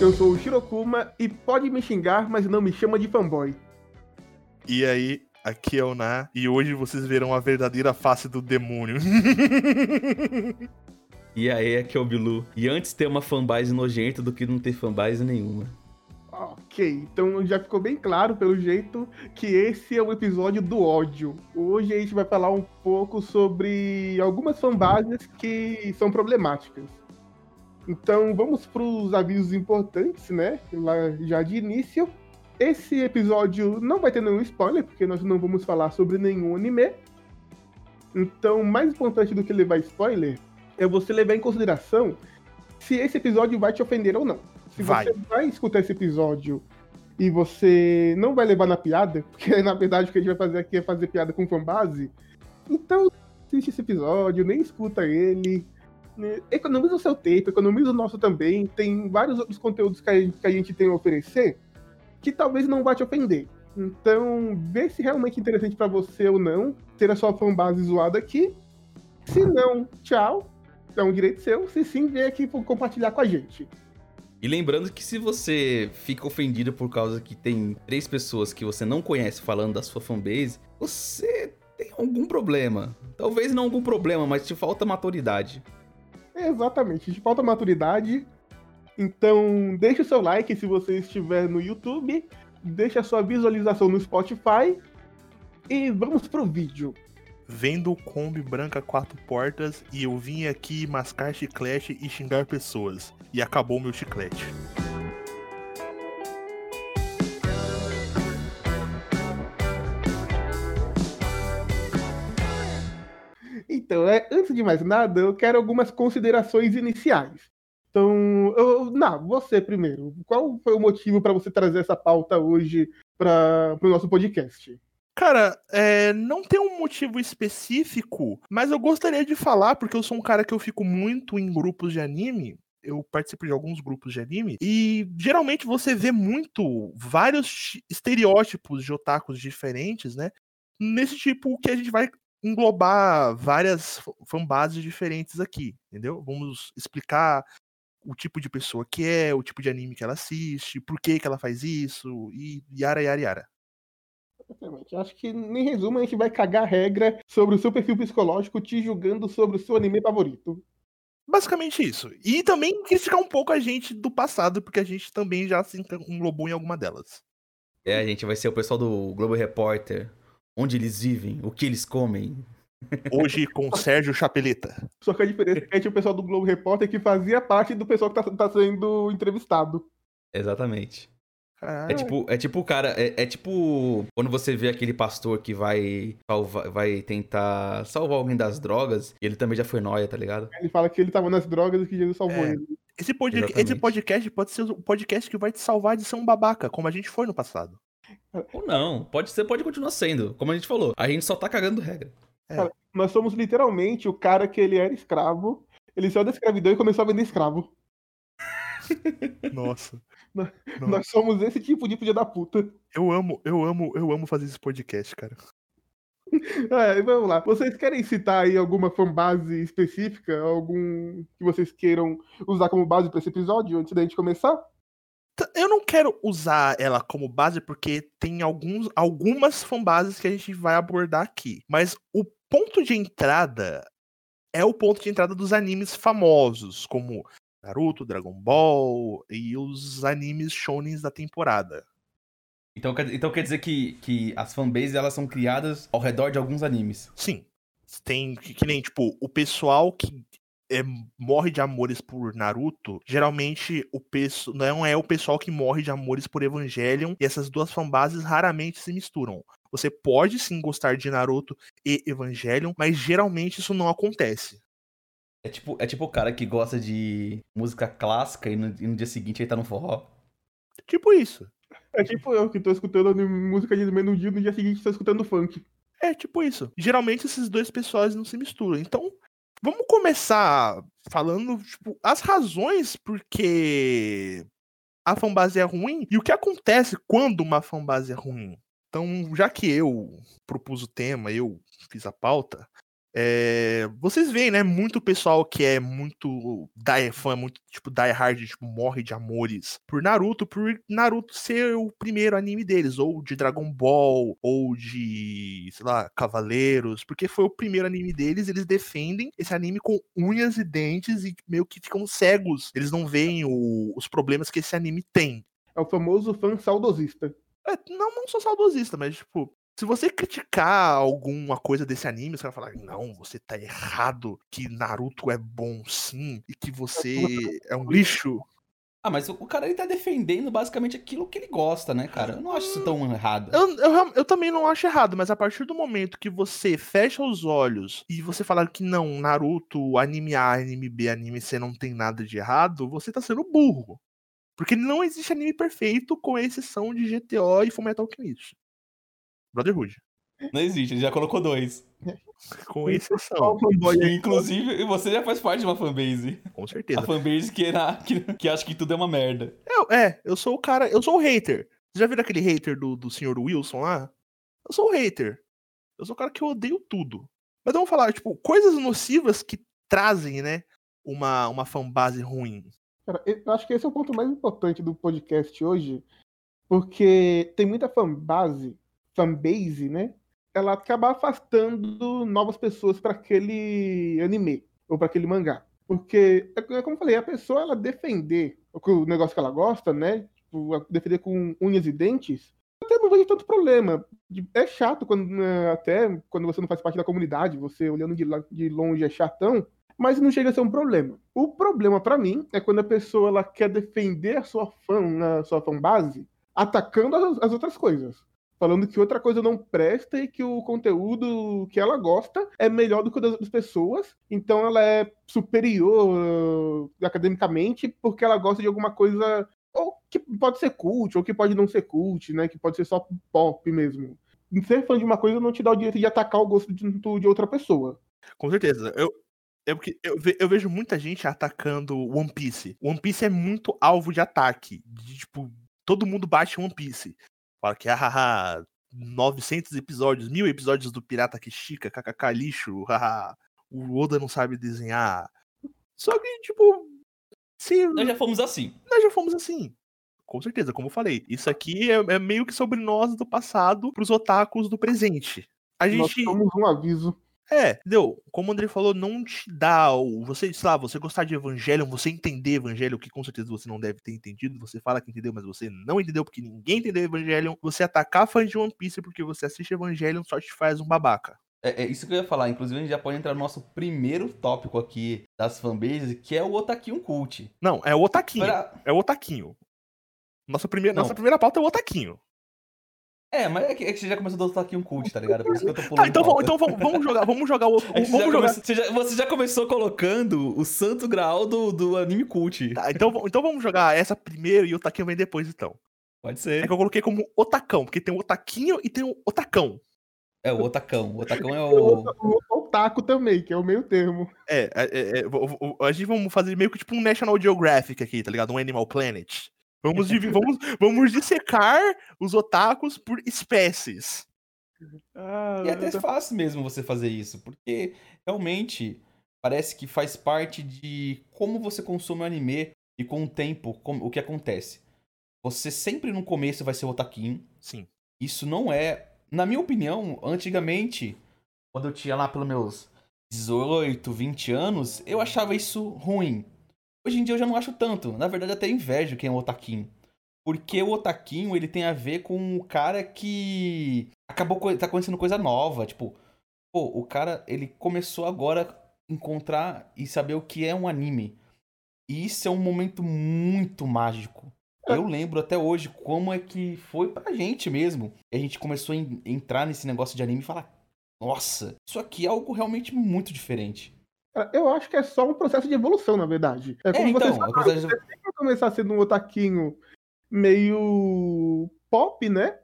Eu sou o Shirokuma e pode me xingar, mas não me chama de fanboy. E aí, aqui é o Na, e hoje vocês verão a verdadeira face do demônio. e aí, aqui é o Bilu. E antes ter uma fanbase nojenta do que não ter fanbase nenhuma. Ok, então já ficou bem claro, pelo jeito, que esse é o episódio do ódio. Hoje a gente vai falar um pouco sobre algumas fanbases que são problemáticas. Então vamos para os avisos importantes, né? Lá já de início. Esse episódio não vai ter nenhum spoiler, porque nós não vamos falar sobre nenhum anime. Então, mais importante do que levar spoiler é você levar em consideração se esse episódio vai te ofender ou não. Se vai. você vai escutar esse episódio e você não vai levar na piada, porque na verdade o que a gente vai fazer aqui é fazer piada com fanbase, então assiste esse episódio, nem escuta ele né, economiza o seu tempo, economiza o nosso também. Tem vários outros conteúdos que a, gente, que a gente tem a oferecer que talvez não vá te ofender. Então, vê se realmente é interessante para você ou não ter a sua fanbase zoada aqui. Se não, tchau. É um direito seu. Se sim, vem aqui compartilhar com a gente. E lembrando que se você fica ofendido por causa que tem três pessoas que você não conhece falando da sua fanbase, você tem algum problema. Talvez não algum problema, mas te falta maturidade. Exatamente, de falta maturidade. Então, deixe o seu like se você estiver no YouTube, deixe a sua visualização no Spotify e vamos pro vídeo. Vendo Kombi branca quatro portas e eu vim aqui mascar chiclete e xingar pessoas. E acabou meu chiclete. Então, é, antes de mais nada, eu quero algumas considerações iniciais. Então, eu, não, você primeiro. Qual foi o motivo para você trazer essa pauta hoje para o nosso podcast? Cara, é, não tem um motivo específico, mas eu gostaria de falar, porque eu sou um cara que eu fico muito em grupos de anime. Eu participo de alguns grupos de anime e geralmente você vê muito vários estereótipos de otakus diferentes, né? Nesse tipo que a gente vai englobar várias fanbases diferentes aqui, entendeu? Vamos explicar o tipo de pessoa que é, o tipo de anime que ela assiste, por que que ela faz isso, e yara, yara, yara. Exatamente. Acho que, em resumo, a gente vai cagar regra sobre o seu perfil psicológico te julgando sobre o seu anime favorito. Basicamente isso. E também criticar um pouco a gente do passado, porque a gente também já se englobou em alguma delas. É, a gente vai ser o pessoal do Globo Repórter, onde eles vivem, o que eles comem. Hoje com Sérgio Chapeleta. Só que a diferença é que tinha o pessoal do Globo Repórter que fazia parte do pessoal que tá, tá sendo entrevistado. Exatamente. É tipo, é tipo o cara, é, é, tipo quando você vê aquele pastor que vai salvar, vai tentar salvar alguém das drogas, e ele também já foi noia, tá ligado? Ele fala que ele tava nas drogas e que Jesus salvou é. ele. Esse, pod esse podcast pode ser o podcast que vai te salvar de ser um babaca, como a gente foi no passado. Ou não, pode ser, pode continuar sendo. Como a gente falou, a gente só tá cagando regra. É. Cara, nós somos literalmente o cara que ele era escravo, ele saiu da escravidão e começou a vender escravo. Nossa. Nós, nós, somos esse tipo de filho da puta. Eu amo, eu amo, eu amo fazer esse podcast, cara. É, vamos lá. Vocês querem citar aí alguma fanbase específica? Algum que vocês queiram usar como base para esse episódio antes da gente começar? Eu não quero usar ela como base porque tem alguns, algumas fanbases que a gente vai abordar aqui. Mas o ponto de entrada é o ponto de entrada dos animes famosos, como Naruto, Dragon Ball e os animes shonens da temporada. Então, então quer dizer que, que as fanbases elas são criadas ao redor de alguns animes? Sim. Tem que, que nem, tipo, o pessoal que é, morre de amores por Naruto, geralmente o peço, não é o pessoal que morre de amores por Evangelion, e essas duas fanbases raramente se misturam. Você pode sim gostar de Naruto e Evangelion, mas geralmente isso não acontece. É tipo, é tipo o cara que gosta de música clássica e no, e no dia seguinte ele tá no forró. Tipo isso. É tipo eu que tô escutando música de no dia, no dia seguinte tô escutando funk. É tipo isso. Geralmente esses dois pessoas não se misturam. Então, Vamos começar falando, tipo, as razões porque a fanbase é ruim e o que acontece quando uma fanbase é ruim. Então, já que eu propus o tema, eu fiz a pauta, É, vocês veem, né? Muito pessoal que é muito die, fã, muito tipo die hard, tipo, morre de amores por Naruto, por Naruto ser o primeiro anime deles, ou de Dragon Ball, ou de, sei lá, Cavaleiros, porque foi o primeiro anime deles, eles defendem esse anime com unhas e dentes e meio que ficam cegos. Eles não veem o, os problemas que esse anime tem. É o famoso fã saudosista. É, não, não sou saudosista, mas, tipo, se você criticar alguma coisa desse anime, você vai falar, não, você tá errado, que Naruto é bom sim, e que você é um lixo. Ah, mas o cara ele tá defendendo basicamente aquilo que ele gosta, né, cara? Eu não acho isso tão errado. Eu, eu, eu, também não acho errado, mas a partir do momento que você fecha os olhos e você falar que não, Naruto, anime A, anime B, anime C não tem nada de errado, você tá sendo burro. Porque não existe anime perfeito, com exceção de GTO e Fullmetal Alchemist. Brotherhood. Não existe, ele já colocou dois. Com exceção. Inclusive, você já faz parte de uma fanbase. Com certeza. A fanbase que, era, que, que acha que tudo é uma merda. Eu, é, eu sou o cara, eu sou o hater. Você já viu aquele hater do, do senhor Wilson lá? Eu sou o hater. Eu sou o cara que eu odeio tudo. Mas vamos falar, tipo, coisas nocivas que trazem, né, uma, uma fanbase ruim. Cara, eu acho que esse é o ponto mais importante do podcast hoje, porque tem muita fanbase fanbase, né? Ela acaba afastando novas pessoas para aquele anime ou para aquele mangá. Porque, é, é como eu falei, a pessoa ela defender o negócio que ela gosta, né? Tipo, defender com unhas e dentes, até não vejo tanto problema. É chato quando né, até quando você não faz parte da comunidade, você olhando de, longe é chatão, mas não chega a ser um problema. O problema para mim é quando a pessoa ela quer defender a sua fã, a sua fanbase, atacando as, as outras coisas falando que outra coisa não presta e que o conteúdo que ela gosta é melhor do que o das outras pessoas, então ela é superior uh, academicamente porque ela gosta de alguma coisa ou que pode ser cult, ou que pode não ser cult, né? Que pode ser só pop mesmo. Ser fã de uma coisa não te dá o direito de atacar o gosto de, de outra pessoa. Com certeza. Eu, é porque eu, eu, vejo muita gente atacando One Piece. One Piece é muito alvo de ataque. De, tipo, todo mundo bate One Piece. Fala que, ah, 900 episódios, mil episódios do Pirata que estica, kkk, lixo, haha, o Oda não sabe desenhar. Só que, tipo. Se... Nós já fomos assim. Nós já fomos assim. Com certeza, como eu falei. Isso aqui é, é meio que sobre nós do passado pros otakus do presente. A gente. Nós somos um aviso. É, entendeu? Como o André falou, não te dá o. Você, sei lá, você gostar de Evangelho, você entender Evangelho, que com certeza você não deve ter entendido. Você fala que entendeu, mas você não entendeu porque ninguém entendeu Evangelho. Você atacar fãs de One Piece porque você assiste Evangelho só te faz um babaca. É, é, isso que eu ia falar. Inclusive, a gente já pode entrar no nosso primeiro tópico aqui das fanbases, que é o Otaquinho Cult. Não, é o Otaquinho. Pra... É o Otaquinho. Nossa primeira, nossa primeira pauta é o Otaquinho. É, mas é que, é que você já começou a adotar aqui um cult, tá ligado? Por isso que eu tô pulando. Tá, então, vamos, então vamos, vamos jogar, vamos jogar o. É vamos jogar. Comece, você, já, você, já, começou colocando o santo grau do, do anime cult. Tá, então, então vamos jogar essa primeiro e o Otaquinho vem depois, então. Pode ser. É que eu coloquei como Otacão, porque tem o Otaquinho e tem o Otacão. É, o Otacão. O Otacão é o. O Otaku também, que é o meio termo. É, é, é, é a gente vamos fazer meio que tipo um National Geographic aqui, tá ligado? Um Animal Planet. Vamos, vamos, vamos dissecar os otakus por espécies. Ah, e é até fácil mesmo você fazer isso, porque realmente parece que faz parte de como você consome o anime e com o tempo, como, o que acontece. Você sempre no começo vai ser o otaquinho. Sim. Isso não é, na minha opinião, antigamente, quando eu tinha lá pelos meus 18, 20 anos, eu achava isso ruim. Hoje em dia eu já não acho tanto. Na verdade, até invejo quem é o Otaquinho. Porque o Otaquinho, ele tem a ver com o cara que acabou tá acontecendo coisa nova, tipo, pô, o cara, ele começou agora a encontrar e saber o que é um anime. E isso é um momento muito mágico. É. Eu lembro até hoje como é que foi pra gente mesmo. E a gente começou a entrar nesse negócio de anime e falar: "Nossa, isso aqui é algo realmente muito diferente". Eu acho que é só um processo de evolução, na verdade. É como é, então, você, fala, processo... você tem que começar sendo um otaquinho meio pop, né?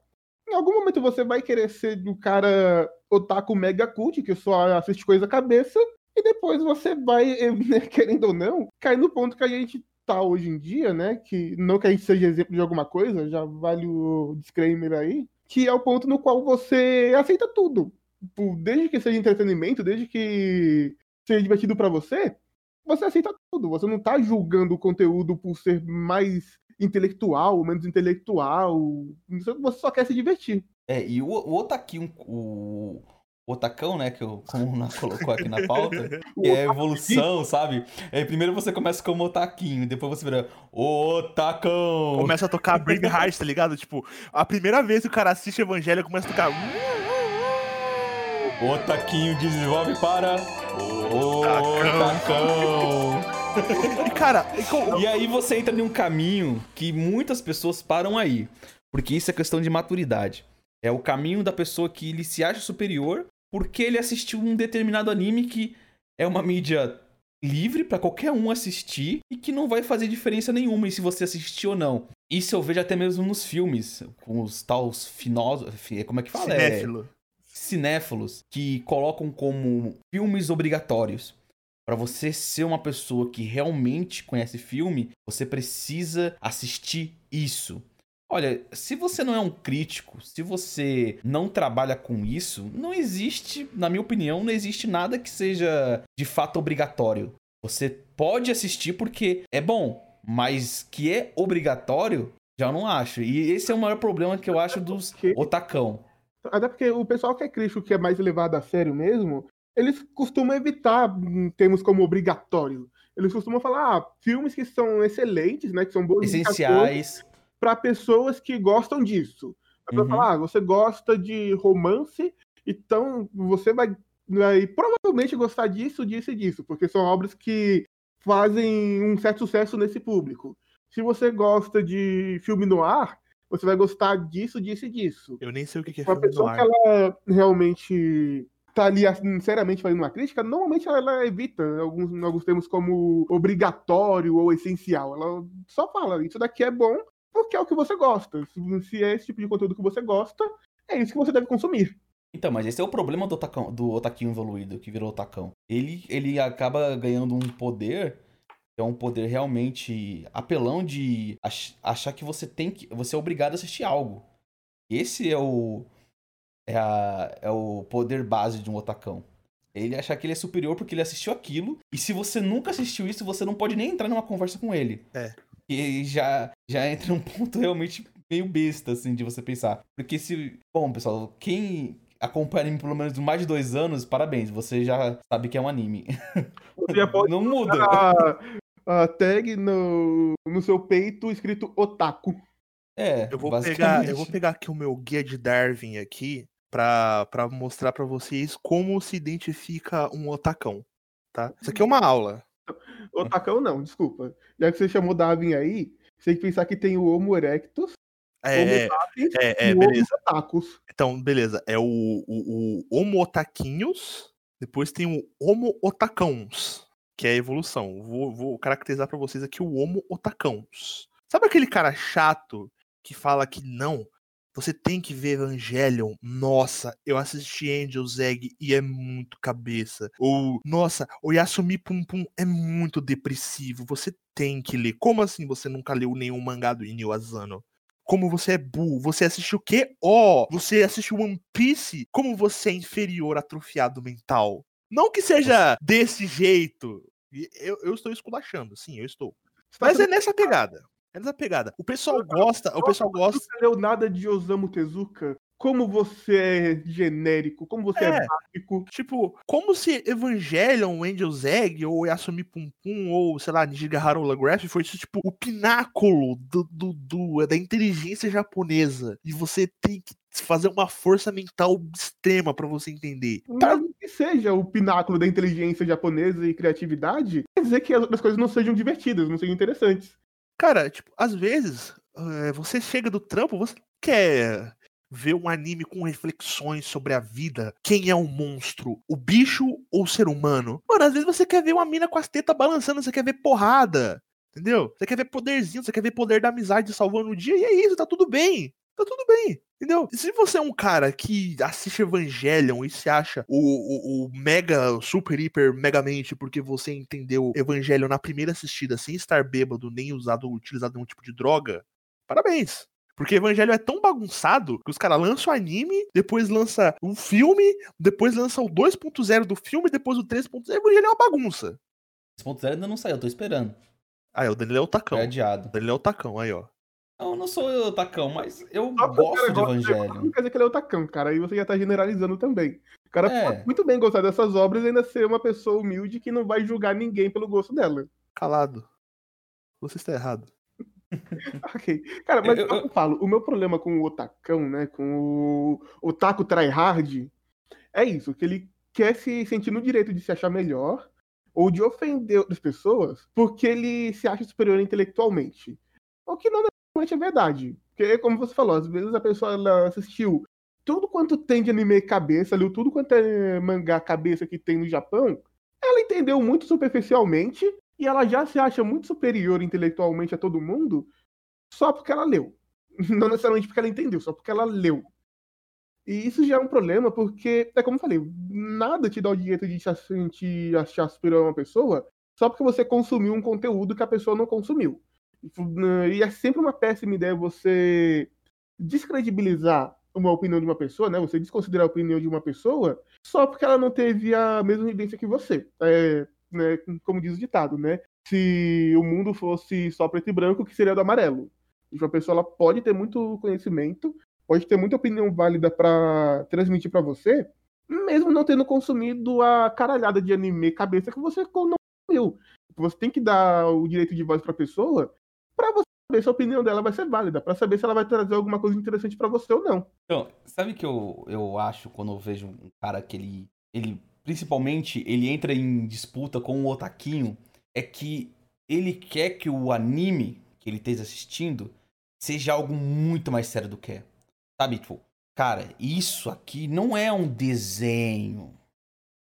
Em algum momento você vai querer ser do cara otaku mega cult, que só assiste coisa cabeça, e depois você vai, né, querendo ou não, cair no ponto que a gente tá hoje em dia, né? Que não que a gente seja exemplo de alguma coisa, já vale o disclaimer aí, que é o ponto no qual você aceita tudo tipo, desde que seja entretenimento, desde que seja divertido para você, você aceita tudo. Você não tá julgando o conteúdo por ser mais intelectual, menos intelectual. Você só quer se divertir. É, e o, o Otaquinho, o, o Otacão, né, que eu, como o Ná colocou aqui na pauta, que é a evolução, sabe? É, primeiro você começa como Otaquinho, depois você vira Otacão. Começa a tocar Bring Heart, tá ligado? Tipo, a primeira vez que o cara assiste Evangelho, começa a tocar... Otaquinho desenvolve para... Otacão. E, cara... E aí você entra em um caminho que muitas pessoas param aí, porque isso é questão de maturidade. É o caminho da pessoa que ele se acha superior porque ele assistiu um determinado anime que é uma mídia livre para qualquer um assistir e que não vai fazer diferença nenhuma em se você assistir ou não. Isso eu vejo até mesmo nos filmes, com os tals finósofos, como é que fala? Cinéfilo. Cinéfilos, que colocam como filmes obrigatórios. Para você ser uma pessoa que realmente conhece filme, você precisa assistir isso. Olha, se você não é um crítico, se você não trabalha com isso, não existe, na minha opinião, não existe nada que seja de fato obrigatório. Você pode assistir porque é bom, mas que é obrigatório, já não acho. E esse é o maior problema que eu acho dos otacão. Até porque o pessoal que é crítico, que é mais levado a sério mesmo, eles costumam evitar termos como obrigatório. Eles costumam falar ah, filmes que são excelentes, né? Que são bons essenciais para pessoas que gostam disso. A uhum. falar, ah, você gosta de romance, então você vai, vai provavelmente gostar disso, disso e disso, porque são obras que fazem um certo sucesso nesse público. Se você gosta de filme no ar, você vai gostar disso, disso e disso. Eu nem sei o que é uma filme pessoa que ela realmente tá ali sinceramente fazendo uma crítica, normalmente ela, ela evita alguns, alguns termos como obrigatório ou essencial. Ela só fala, isso daqui é bom, porque é o que você gosta. Se é esse tipo de conteúdo que você gosta, é isso que você deve consumir. Então, mas esse é o problema do, otacão, do otaquinho evoluído, que virou otacão. Ele, ele acaba ganhando um poder, que é um poder realmente apelão de ach, achar que você tem que. Você é obrigado a assistir algo. Esse é o. É, a, é o poder base de um otacão. Ele achar que ele é superior porque ele assistiu aquilo. E se você nunca assistiu isso, você não pode nem entrar numa conversa com ele. É. E já, já entra um ponto realmente meio besta, assim, de você pensar. Porque se. Bom, pessoal, quem acompanha anime por pelo menos mais de dois anos, parabéns, você já sabe que é um anime. Não muda. A, tag no, no seu peito escrito otaku. É, eu vou pegar, eu vou pegar aqui o meu guia de Darwin aqui para mostrar para vocês como se identifica um otacão, tá? Isso aqui é uma aula. Otacão não, desculpa. Já que você chamou Darwin aí, você tem que pensar que tem o Homo erectus, é, Homo sapiens é, é, e beleza. Homo otacus. Então, beleza. É o, o, o Homo otaquinhos, depois tem o Homo otacãos, que é a evolução. Vou, vou caracterizar para vocês aqui o Homo otacãos. Sabe aquele cara chato que fala que não, você tem que ver Evangelion. Nossa, eu assisti Angel Egg e é muito cabeça. Ou, nossa, o Yasumi Pum Pum é muito depressivo. Você tem que ler. Como assim você nunca leu nenhum mangá do Inyo Asano? Como você é burro. Você assistiu o quê? Ó, oh, você assistiu One Piece? Como você é inferior, atrofiado mental. Não que seja desse jeito. Eu, eu estou esculachando, sim, eu estou. Mas é nessa pegada. É nessa pegada. O pessoal gosta, o pessoal gosta. Você leu nada de Osamu Tezuka? Como você é genérico, como você é, é básico. Tipo, como se Evangelion, Angel's Egg, ou Yasumi Pum Pum, ou, sei lá, Nijigahara Holograph fosse, tipo, o pináculo do, do, do, da inteligência japonesa. E você tem que fazer uma força mental extrema para você entender. Tá? que seja o pináculo da inteligência japonesa e criatividade, quer dizer que as coisas não sejam divertidas, não sejam interessantes. Cara, tipo, às vezes é, você chega do trampo, você quer ver um anime com reflexões sobre a vida. Quem é o monstro? O bicho ou o ser humano? Mano, às vezes você quer ver uma mina com as tetas balançando, você quer ver porrada. Entendeu? Você quer ver poderzinho, você quer ver poder da amizade salvando o dia, e é isso, tá tudo bem. Tá tudo bem. Entendeu? Se você é um cara que assiste Evangelion e se acha o, o, o, mega, super, hiper, megamente porque você entendeu Evangelion na primeira assistida sem estar bêbado nem usado, utilizado nenhum tipo de droga, parabéns. Porque Evangelho é tão bagunçado que os caras lançam o anime, depois lança um filme, depois lança o 2.0 do filme, depois o 3.0. Evangelho é uma bagunça. 3.0 ainda não saiu, eu tô esperando. Aí, o Danilo é o tacão. O adiado. Danilo é o tacão, aí, ó. Não, eu não sou eu, Tacão, mas eu Só o gosto de gosta Não Evangelho. quer dizer que ele é otacão, cara. Aí você já tá generalizando também. O cara É. pode muito bem gostar dessas obras e ainda ser uma pessoa humilde que não vai julgar ninguém pelo gosto dela. Calado. Você está errado. Ok. Cara, mas Eu- eu, eu- falo, o meu problema com o otacão, né? Com o otaku tryhard, é isso, que ele quer se sentir no direito de se achar melhor ou de ofender outras pessoas porque ele se acha superior intelectualmente. O que não necessariamente é verdade. Porque, como você falou, às vezes a pessoa assistiu tudo quanto tem de anime cabeça, leu tudo quanto é mangá cabeça que tem no Japão, ela entendeu muito superficialmente e ela já se acha muito superior intelectualmente a todo mundo só porque ela leu. Não necessariamente porque ela entendeu, só porque ela leu. E isso já é um problema, porque, é como eu falei, nada te dá o direito de te achar superior a uma pessoa só porque você consumiu um conteúdo que a pessoa não consumiu. E é sempre uma péssima ideia você descredibilizar uma opinião de uma pessoa, né? Você desconsiderar a opinião de uma pessoa só porque ela não teve a mesma vivência que você. É, né, como diz o ditado, né? Se o mundo fosse só preto e branco, o que seria do amarelo? Uma pessoa ela pode ter muito conhecimento, pode ter muita opinião válida para transmitir para você, mesmo não tendo consumido a caralhada de anime cabeça que você não consumiu. Você tem que dar o direito de voz para a pessoa para você saber se a opinião dela vai ser válida, para saber se ela vai trazer alguma coisa interessante para você ou não. Então, sabe que eu, eu acho quando eu vejo um cara que ele, ele, principalmente, ele entra em disputa com o Otaquinho, é que ele quer que o anime que ele esteja assistindo seja algo muito mais sério do que é. Sabe, tipo, cara, isso aqui não é um desenho.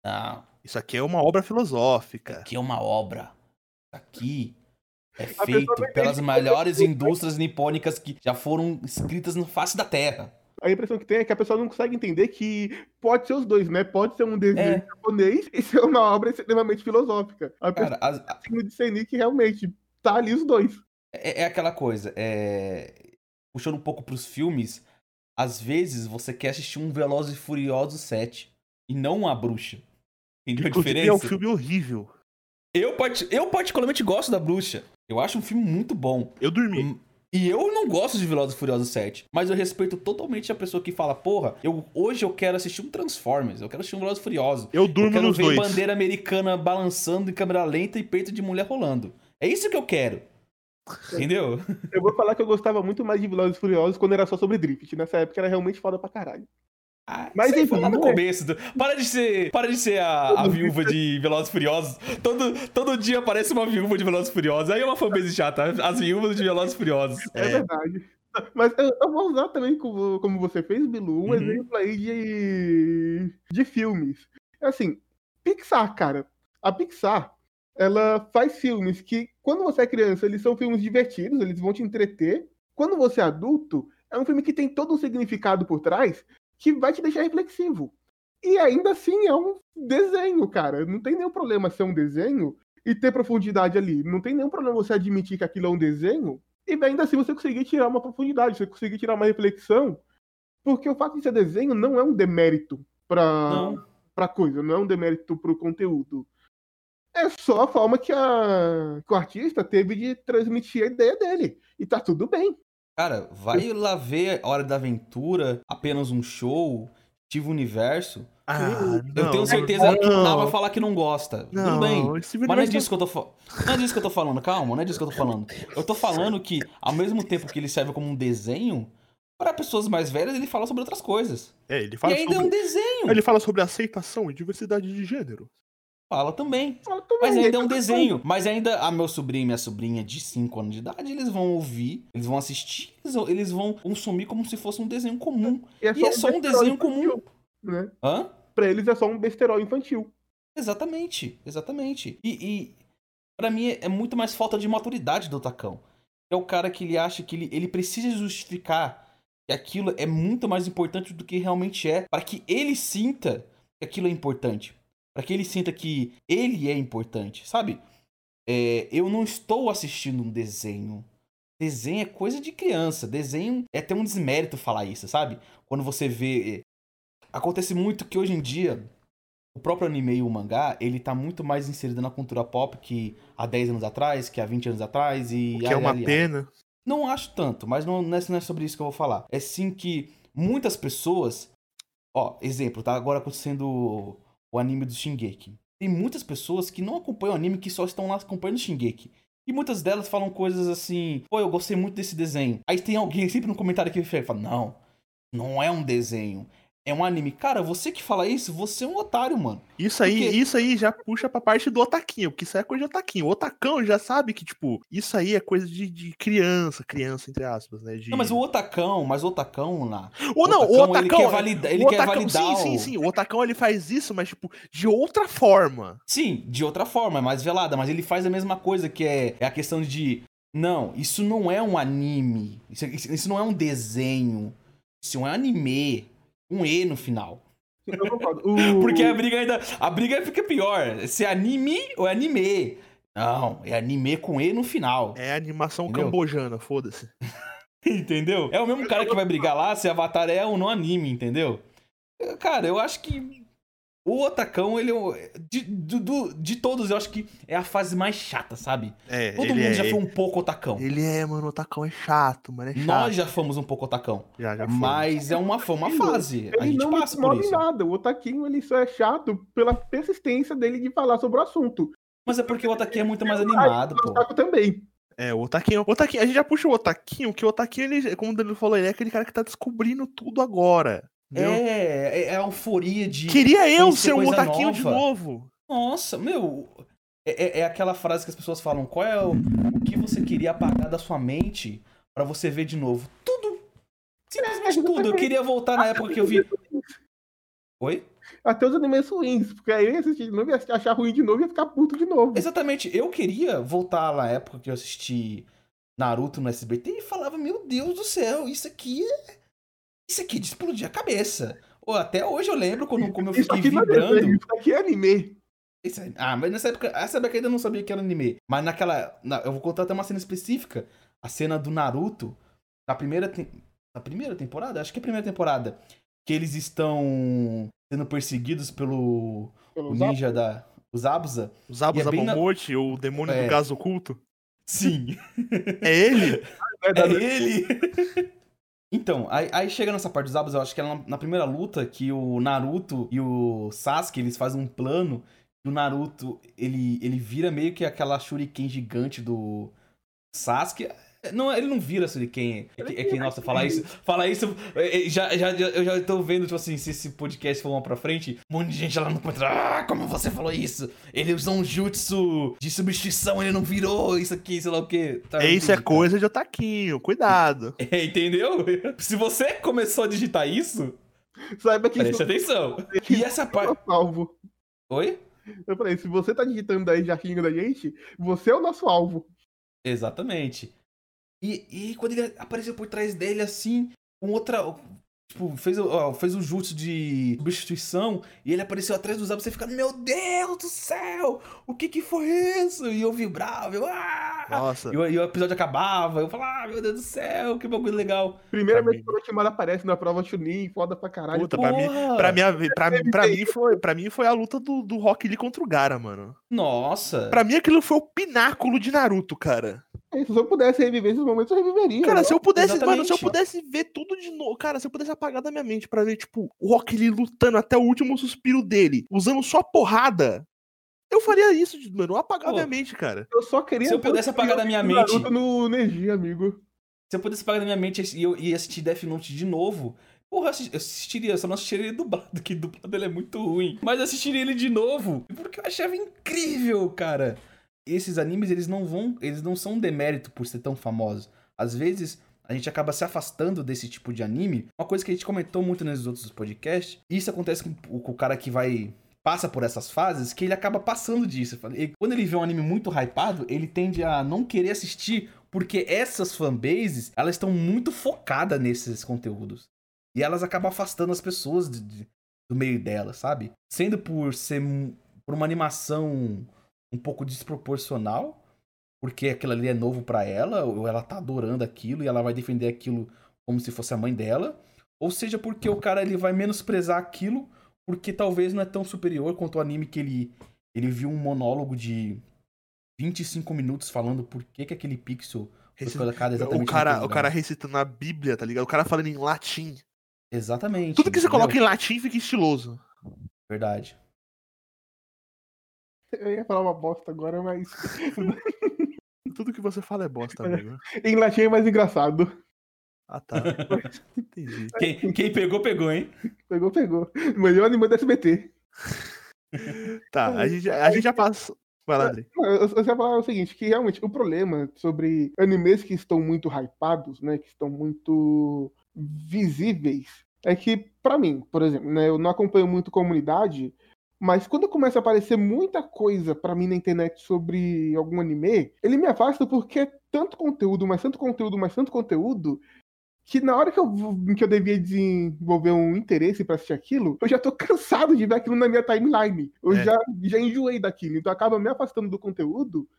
Não, Isso aqui é uma obra filosófica. aqui é uma obra. Isso aqui é feito pelas você- indústrias nipônicas que já foram escritas na face da Terra. A impressão que tem é que a pessoa não consegue entender que pode ser os dois, né? Pode ser um desenho É. japonês e ser uma obra extremamente filosófica. A pessoa Cara, as- tá conseguindo discernir que realmente tá ali os dois. É, é aquela coisa, é... puxando um pouco pros filmes, às vezes você quer assistir um Velozes e Furiosos 7 e não uma bruxa. Entendeu a diferença? é um filme horrível. eu, eu particularmente gosto da bruxa. Eu acho um filme muito bom. Eu dormi. E eu não gosto de Velozes e Furiosos 7, mas eu respeito totalmente a pessoa que fala, porra, eu, hoje eu quero assistir um Transformers, eu quero assistir um Velozes e Furiosos. Eu Eu durmo quero nos ver dois. bandeira americana balançando em câmera lenta e peito de mulher rolando. É isso que eu quero. Entendeu? Eu vou falar que eu gostava muito mais de Velozes e Furiosos quando era só sobre drift. Nessa época era realmente foda pra caralho. Ah, Mas enfim, lá no não é. começo. do- Para de ser, para de ser a, a viúva de Velozes e Furiosos. Todo, todo dia aparece uma viúva de Velozes e Furiosos. Aí é uma fanbase chata. As viúvas de Velozes e Furiosos. É, verdade. Mas eu, eu vou usar também, como, como você fez, Bilu, um Uhum. exemplo aí de, de filmes. É Assim, Pixar, cara. A Pixar, ela faz filmes que, quando você é criança, eles são filmes divertidos, eles vão te entreter. Quando você é adulto, é um filme que tem todo um significado por trás que vai te deixar reflexivo. E ainda assim é um desenho, cara. Não tem nenhum problema ser um desenho e ter profundidade ali. Não tem nenhum problema você admitir que aquilo é um desenho e ainda assim você conseguir tirar uma profundidade, você conseguir tirar uma reflexão. Porque o fato de ser desenho não é um demérito pra, Não. pra coisa, não é um demérito pro conteúdo. É só a forma que, a, que o artista teve de transmitir a ideia dele. E tá tudo bem. Cara, vai lá ver Hora da Aventura, apenas um show, Steve Universo. Ah, Eu não, tenho certeza que não. não vai falar que não gosta. Não, Tudo bem. Mas não é disso que eu tô falando. Não é disso que eu tô falando, calma, não é disso que eu tô falando. Eu tô falando que, ao mesmo tempo que ele serve como um desenho, para pessoas mais velhas ele fala sobre outras coisas. É, ele E fala, ainda é um sobre... desenho. ele fala sobre aceitação e diversidade de gênero. Fala também. Fala, tudo Mas ainda é um desenho. Mas ainda a meu sobrinho e minha sobrinha de 5 anos de idade, eles vão ouvir, eles vão assistir, eles vão- eles vão consumir como se fosse um desenho comum. E é só um besterol desenho comum. Né? Hã? Pra eles é só um besterol infantil. Exatamente, exatamente. E, e para mim é, é muito mais falta de maturidade do Tacão. É o cara que ele acha que ele, ele precisa justificar que aquilo é muito mais importante do que realmente é, para que ele sinta que aquilo é importante. Para que ele sinta que ele é importante, sabe? É, eu não estou assistindo um desenho. desenho é coisa de criança. Desenho é ter um desmérito falar isso, sabe? Quando você vê. Acontece muito que hoje em dia o próprio anime e o mangá, ele tá muito mais inserido na cultura pop que há 10 anos atrás, que há 20 anos atrás e... O que é uma pena. Não acho tanto, mas não, não é sobre isso que eu vou falar. É sim que muitas pessoas... Ó, exemplo, tá agora acontecendo o anime do Shingeki. Tem muitas pessoas que não acompanham o anime, que só estão lá acompanhando o Shingeki. E muitas delas falam coisas assim, pô, eu gostei muito desse desenho. Aí tem alguém sempre no comentário que fala, não, não é um desenho, é um anime. Cara, você que fala isso, você é um otário, mano. Isso aí, porque... isso aí já puxa pra parte do otaquinho, porque isso aí é coisa de otaquinho. O otacão já sabe que, tipo, isso aí é coisa de, de criança, criança, entre aspas, né? De... Não, mas o otacão, mas o otacão lá. Ou não, o otacão. Ele quer validar. Ele otacão, quer validar sim, sim, sim. O otacão ele faz isso, mas, tipo, de outra forma. Sim, de outra forma, é mais velada, mas ele faz a mesma coisa, que é, é a questão de. Não, isso não é um anime. Isso, isso não é um desenho. Isso é um anime. Um E no final. O... Porque a briga ainda. A briga fica pior. Se é anime ou é anime. Não, é anime com E no final. É animação Entendeu? cambojana, foda-se. entendeu? É o mesmo cara que vai brigar lá se Avatar é ou não anime, entendeu? Cara, eu acho que o Otacão, ele é de, de, de todos, eu acho que é a fase mais chata, sabe? É, Todo mundo é, já ele, foi um pouco Otacão. Ele é, mano, o Otacão é chato, mano. É chato. Nós já fomos um pouco Otacão. Já, já Mas é uma, foi uma fase. Ele a gente não passa por isso. nada. O Otaquinho, ele só é chato pela persistência dele de falar sobre o assunto. Mas é porque o Otaquinho é muito mais animado, pô. O também. É, o Otaquinho, o Otaquinho, a gente já puxa o Otaquinho, que o Otaquinho, ele, como o Danilo falou, ele é aquele cara que tá descobrindo tudo agora. É, é, é a euforia de. Queria eu ser um otaquinho de novo. Nossa, meu. É, é, é, aquela frase que as pessoas falam: qual é o, o que você queria apagar da sua mente para você ver de novo? Tudo. Simplesmente tudo. Eu queria voltar na época que eu vi. Oi? Até os animes ruins, porque aí eu ia assistir de novo, ia achar ruim de novo e ia ficar puto de novo. Exatamente. Eu queria voltar na época que eu assisti Naruto no SBT e falava: Meu Deus do céu, isso aqui é isso aqui é de explodir a cabeça. Ou até hoje eu lembro quando, como eu fiquei isso vibrando. É isso aqui é anime. Isso, ah, mas nessa época, essa época eu ainda não sabia que era anime. Mas naquela. Na, eu vou contar até uma cena específica. A cena do Naruto. Na primeira, te, na primeira temporada? Acho que é a primeira temporada. Que eles estão sendo perseguidos pelo, pelo ninja da. Os Abusa. Os Abusa é na... o demônio é. do gás oculto? Sim. é ele? É, é ele! Então, aí, aí, chega nessa parte dos Abus, eu acho que é na, na, primeira luta que o Naruto e o Sasuke, eles fazem um plano e o Naruto, ele, ele vira meio que aquela shuriken gigante do Sasuke. Não, ele não vira Shuriken. É que, é que nossa, falar isso. Falar isso. É, é, já, já, eu já tô vendo, tipo assim, se esse podcast for uma pra frente, um monte de gente lá no comentário. Ah, como você falou isso? Ele usou um jutsu de substituição, ele não virou isso aqui, sei lá o quê. Tá, isso é coisa de otaquinho, cuidado. É, entendeu? Se você começou a digitar isso, saiba que. Preste atenção. E essa parte. Salvo. Oi? Eu falei, se você tá digitando aí já xinga da gente, você é o nosso alvo. Exatamente. E, e quando ele apareceu por trás dele assim, com outra. Tipo, fez, ó, fez um jutsu de substituição e ele apareceu atrás dos abos, você fica, meu Deus do céu, o que que foi isso? E eu vibrava, eu, ah! Nossa. E, o, e o episódio acabava, eu falava, ah, meu Deus do céu, que bagulho legal. Primeira vez que o Orochimaru aparece na prova Chunin, foda pra caralho. Puta, pra mim, pra, minha, pra, pra, mim foi, pra mim foi a luta do, do Rock Lee contra o Gara, mano. Nossa. Pra mim aquilo foi o pináculo de Naruto, cara. Se eu pudesse reviver esses momentos, eu reviveria. Cara, né? se eu pudesse, Exatamente. mano, se eu pudesse ver tudo de novo. Cara, se eu pudesse apagar da minha mente pra ver, tipo, o Rock Lee lutando até o último suspiro dele, usando só porrada. Eu faria isso, mano. Eu apagar da minha mente, cara. Eu só queria. Se eu pudesse apagar da minha mente. no energia, amigo. Se eu pudesse apagar da minha mente e eu ia assistir Death Note de novo, Porra, eu assistiria, só não assistiria ele dublado, que dublado ele é muito ruim. Mas assistiria ele de novo, porque eu achava incrível, cara esses animes, eles não vão, eles não são um demérito por ser tão famosos. Às vezes, a gente acaba se afastando desse tipo de anime. Uma coisa que a gente comentou muito nos outros podcasts, isso acontece com, o cara que vai passa por essas fases, que ele acaba passando disso. E quando ele vê um anime muito hypado, ele tende a não querer assistir, porque essas fanbases, elas estão muito focadas nesses conteúdos. E elas acabam afastando as pessoas de, de, do meio delas, sabe? Sendo por ser por uma animação um pouco desproporcional, porque aquilo ali é novo pra ela, ou ela tá adorando aquilo e ela vai defender aquilo como se fosse a mãe dela, ou seja porque o cara ele vai menosprezar aquilo porque talvez não é tão superior quanto o anime que ele ele viu um monólogo de 25 minutos falando por que, que aquele pixel foi colocado exatamente O cara, o cara recitando a Bíblia, tá ligado? O cara falando em latim. Exatamente. Tudo que você entendeu? coloca em latim fica estiloso. Verdade. Eu ia falar uma bosta agora, mas Tudo que você fala é bosta, amigo. em latim é mais engraçado. Ah, tá. Entendi. Quem, quem pegou, pegou, hein? Pegou, pegou. Melhor anime do SBT. Tá, a gente, a gente já passa. Vai lá, André. Não, Eu, eu só ia falar o seguinte, que realmente o problema sobre animes que estão muito hypados, né, que estão muito visíveis, é que, pra mim, por exemplo, né, eu não acompanho muito comunidade, mas quando começa a aparecer muita coisa pra mim na internet sobre algum anime, ele me afasta porque é tanto conteúdo, mas tanto conteúdo, mas tanto conteúdo, que na hora que eu, que eu devia desenvolver um interesse pra assistir aquilo, eu já tô cansado de ver aquilo na minha timeline. Eu É. já, já enjoei daquilo, então acaba me afastando do conteúdo,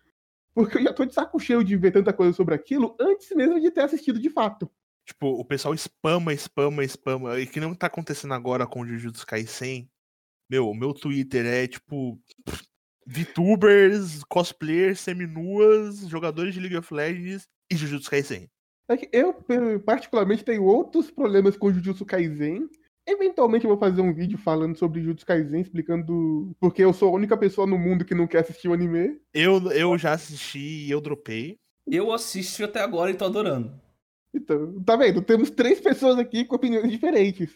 porque eu já tô de saco cheio de ver tanta coisa sobre aquilo antes mesmo de ter assistido de fato. Tipo, o pessoal spama, spama, spama. E que não tá acontecendo agora com o Jujutsu Kaisen. Meu, o meu Twitter é tipo. VTubers, cosplayers, seminuas, jogadores de League of Legends e Jujutsu Kaisen. É que eu, particularmente, tenho outros problemas com Jujutsu Kaisen. Eventualmente eu vou fazer um vídeo falando sobre Jujutsu Kaisen, explicando porque eu sou a única pessoa no mundo que não quer assistir o anime. Eu, eu já assisti e eu dropei. Eu assisti até agora e tô adorando. Então, tá vendo? Temos três pessoas aqui com opiniões diferentes.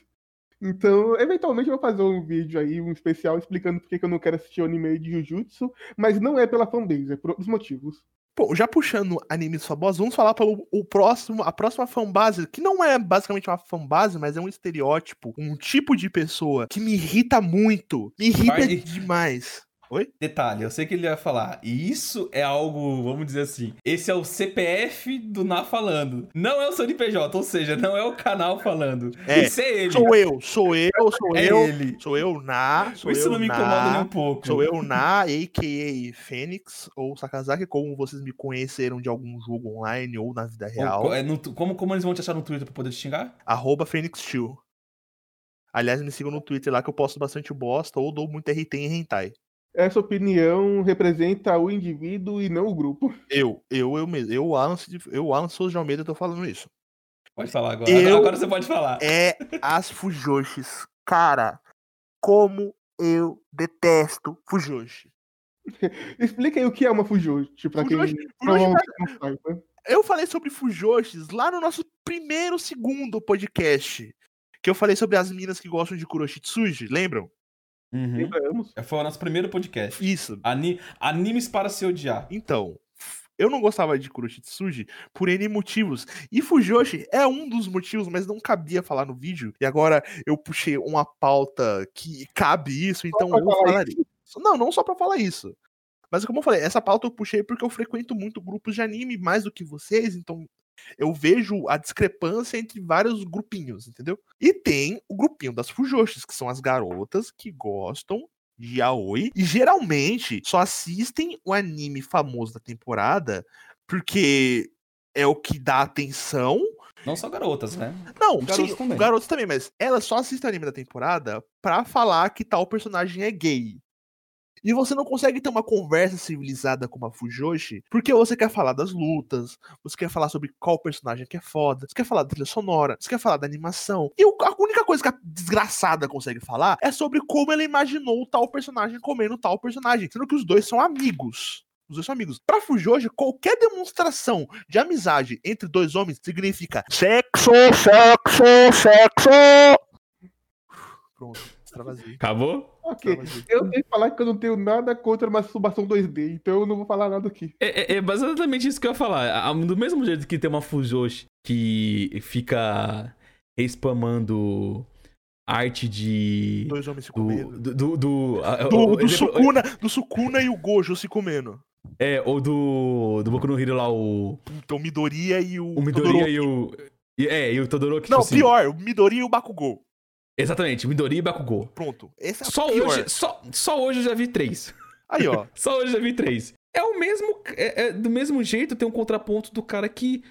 Então, eventualmente eu vou fazer um vídeo aí, um especial, explicando por que eu não quero assistir o anime de Jujutsu, mas não é pela fanbase, é por outros motivos. Pô, já puxando animes famosos, vamos falar para o, próximo, a próxima fanbase, que não é basicamente uma fanbase, mas é um estereótipo, um tipo de pessoa que me irrita muito, me irrita Barney. demais. Oi? Detalhe, eu sei que ele vai falar. E isso é algo, vamos dizer assim. Esse é o CPF do Na falando. Não é o CNPJ, ou seja, não é o canal falando. É, Isso é ele. Sou eu, sou eu, sou é eu, ele. sou eu na, sou Isso eu não me na, incomoda nem um pouco. Sou eu na, a.k.a. Fênix, ou Sakazaki, como vocês me conheceram de algum jogo online ou na vida real. Ou- é no como, como eles vão te achar no Twitter pra poder te xingar? Arroba Fênix. Aliás, me sigam no Twitter lá que eu posto bastante bosta ou dou muito RT em hentai. Essa opinião representa o indivíduo e não o grupo. Eu, eu, eu mesmo. Eu, Alan, eu, Alan Souza de Almeida, tô falando isso. Pode falar agora. Eu- Agora você pode falar. É as Fujoshis. Cara, como eu detesto Fujoshi. Explica aí o que é uma Fujoshi, pra quem Fujoshi- provavelmente não saiba. Eu falei sobre Fujoshis lá no nosso primeiro, segundo podcast. Que eu falei sobre as minas que gostam de Kuroshitsuji, lembram? Uhum. Lembramos. Foi o nosso primeiro podcast. Isso. Ani- Animes para se odiar. Então, eu não gostava de Kuroshitsuji por N motivos. E Fujoshi é um dos motivos, mas não cabia falar no vídeo. E agora eu puxei uma pauta que cabe isso, então eu falar falaria. Não, não só pra falar isso. Mas como eu falei, essa pauta eu puxei porque eu frequento muito grupos de anime mais do que vocês, então eu vejo a discrepância entre vários grupinhos, entendeu? E tem o grupinho das Fujoshis, que são as garotas que gostam de yaoi e geralmente só assistem o anime famoso da temporada porque é o que dá atenção. Não só garotas, né? Não, Garotos sim, também. garotos também, mas elas só assistem o anime da temporada pra falar que tal personagem é gay. E você não consegue ter uma conversa civilizada com uma Fujoshi, porque você quer falar das lutas, você quer falar sobre qual personagem que é foda, você quer falar da trilha sonora, você quer falar da animação. E a única coisa que a desgraçada consegue falar é sobre como ela imaginou tal personagem comendo tal personagem, sendo que os dois são amigos. Os dois são amigos. Pra Fujoshi, qualquer demonstração de amizade entre dois homens significa sexo, sexo, sexo. Pronto, extravasei. Acabou? Ok. Eu tenho que falar que eu não tenho nada contra masturbação 2D, então eu não vou falar nada aqui. É, é, é exatamente isso que eu ia falar. Do mesmo jeito que tem uma Fujoshi que fica spamando arte de. Dois homens se Do. comendo. Do. Do, do, Do, do, exemplo- Sukuna, do Sukuna e o Gojo se comendo. É, ou do. Do Boku no Hero lá, o. Então, o Midoriya e o. O Midoriya Todoroki. e o. É, e o Todoroki. Não, tipo assim- pior, o Midoriya e o Bakugou. Exatamente, Midoriya e Bakugou. Pronto. Esse é Só pior. hoje, só, só hoje eu já vi três. Aí, ó. Só hoje eu já vi três. É o mesmo. É, é do mesmo jeito, tem um contraponto do cara que,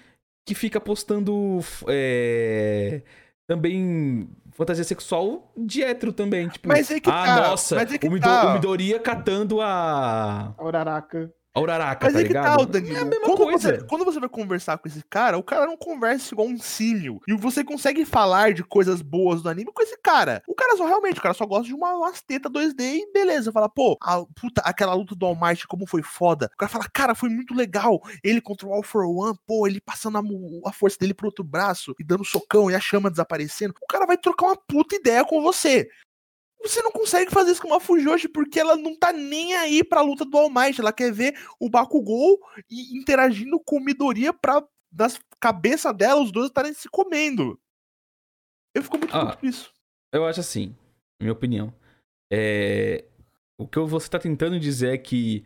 que fica postando. É, também fantasia sexual de hétero também. Tipo, Mas é que ah, tá, nossa, mas é que o, Mido, tá. o Midoriya catando a. A Uraraka. A Uraraka, Mas tá é que tal, Danilo? É a mesma quando, coisa. Você, quando você vai conversar com esse cara, o cara não conversa igual um símio. E você consegue falar de coisas boas do anime com esse cara. O cara só realmente, o cara só gosta de uma, umas tetas 2D e beleza. Fala, pô, a, puta, aquela luta do All Might, como foi foda. O cara fala, cara, foi muito legal. Ele contra o All for One, pô, ele passando a, a força dele pro outro braço e dando socão e a chama desaparecendo. O cara vai trocar uma puta ideia com você. Você não consegue fazer isso com uma Fujoshi porque ela não tá nem aí pra luta do All Might. Ela quer ver o Bakugou e interagindo com Midoriya pra, das cabeças dela, os dois estarem se comendo. Eu fico muito Ah. puto com isso. Eu acho assim, minha opinião. É... O que você tá tentando dizer é que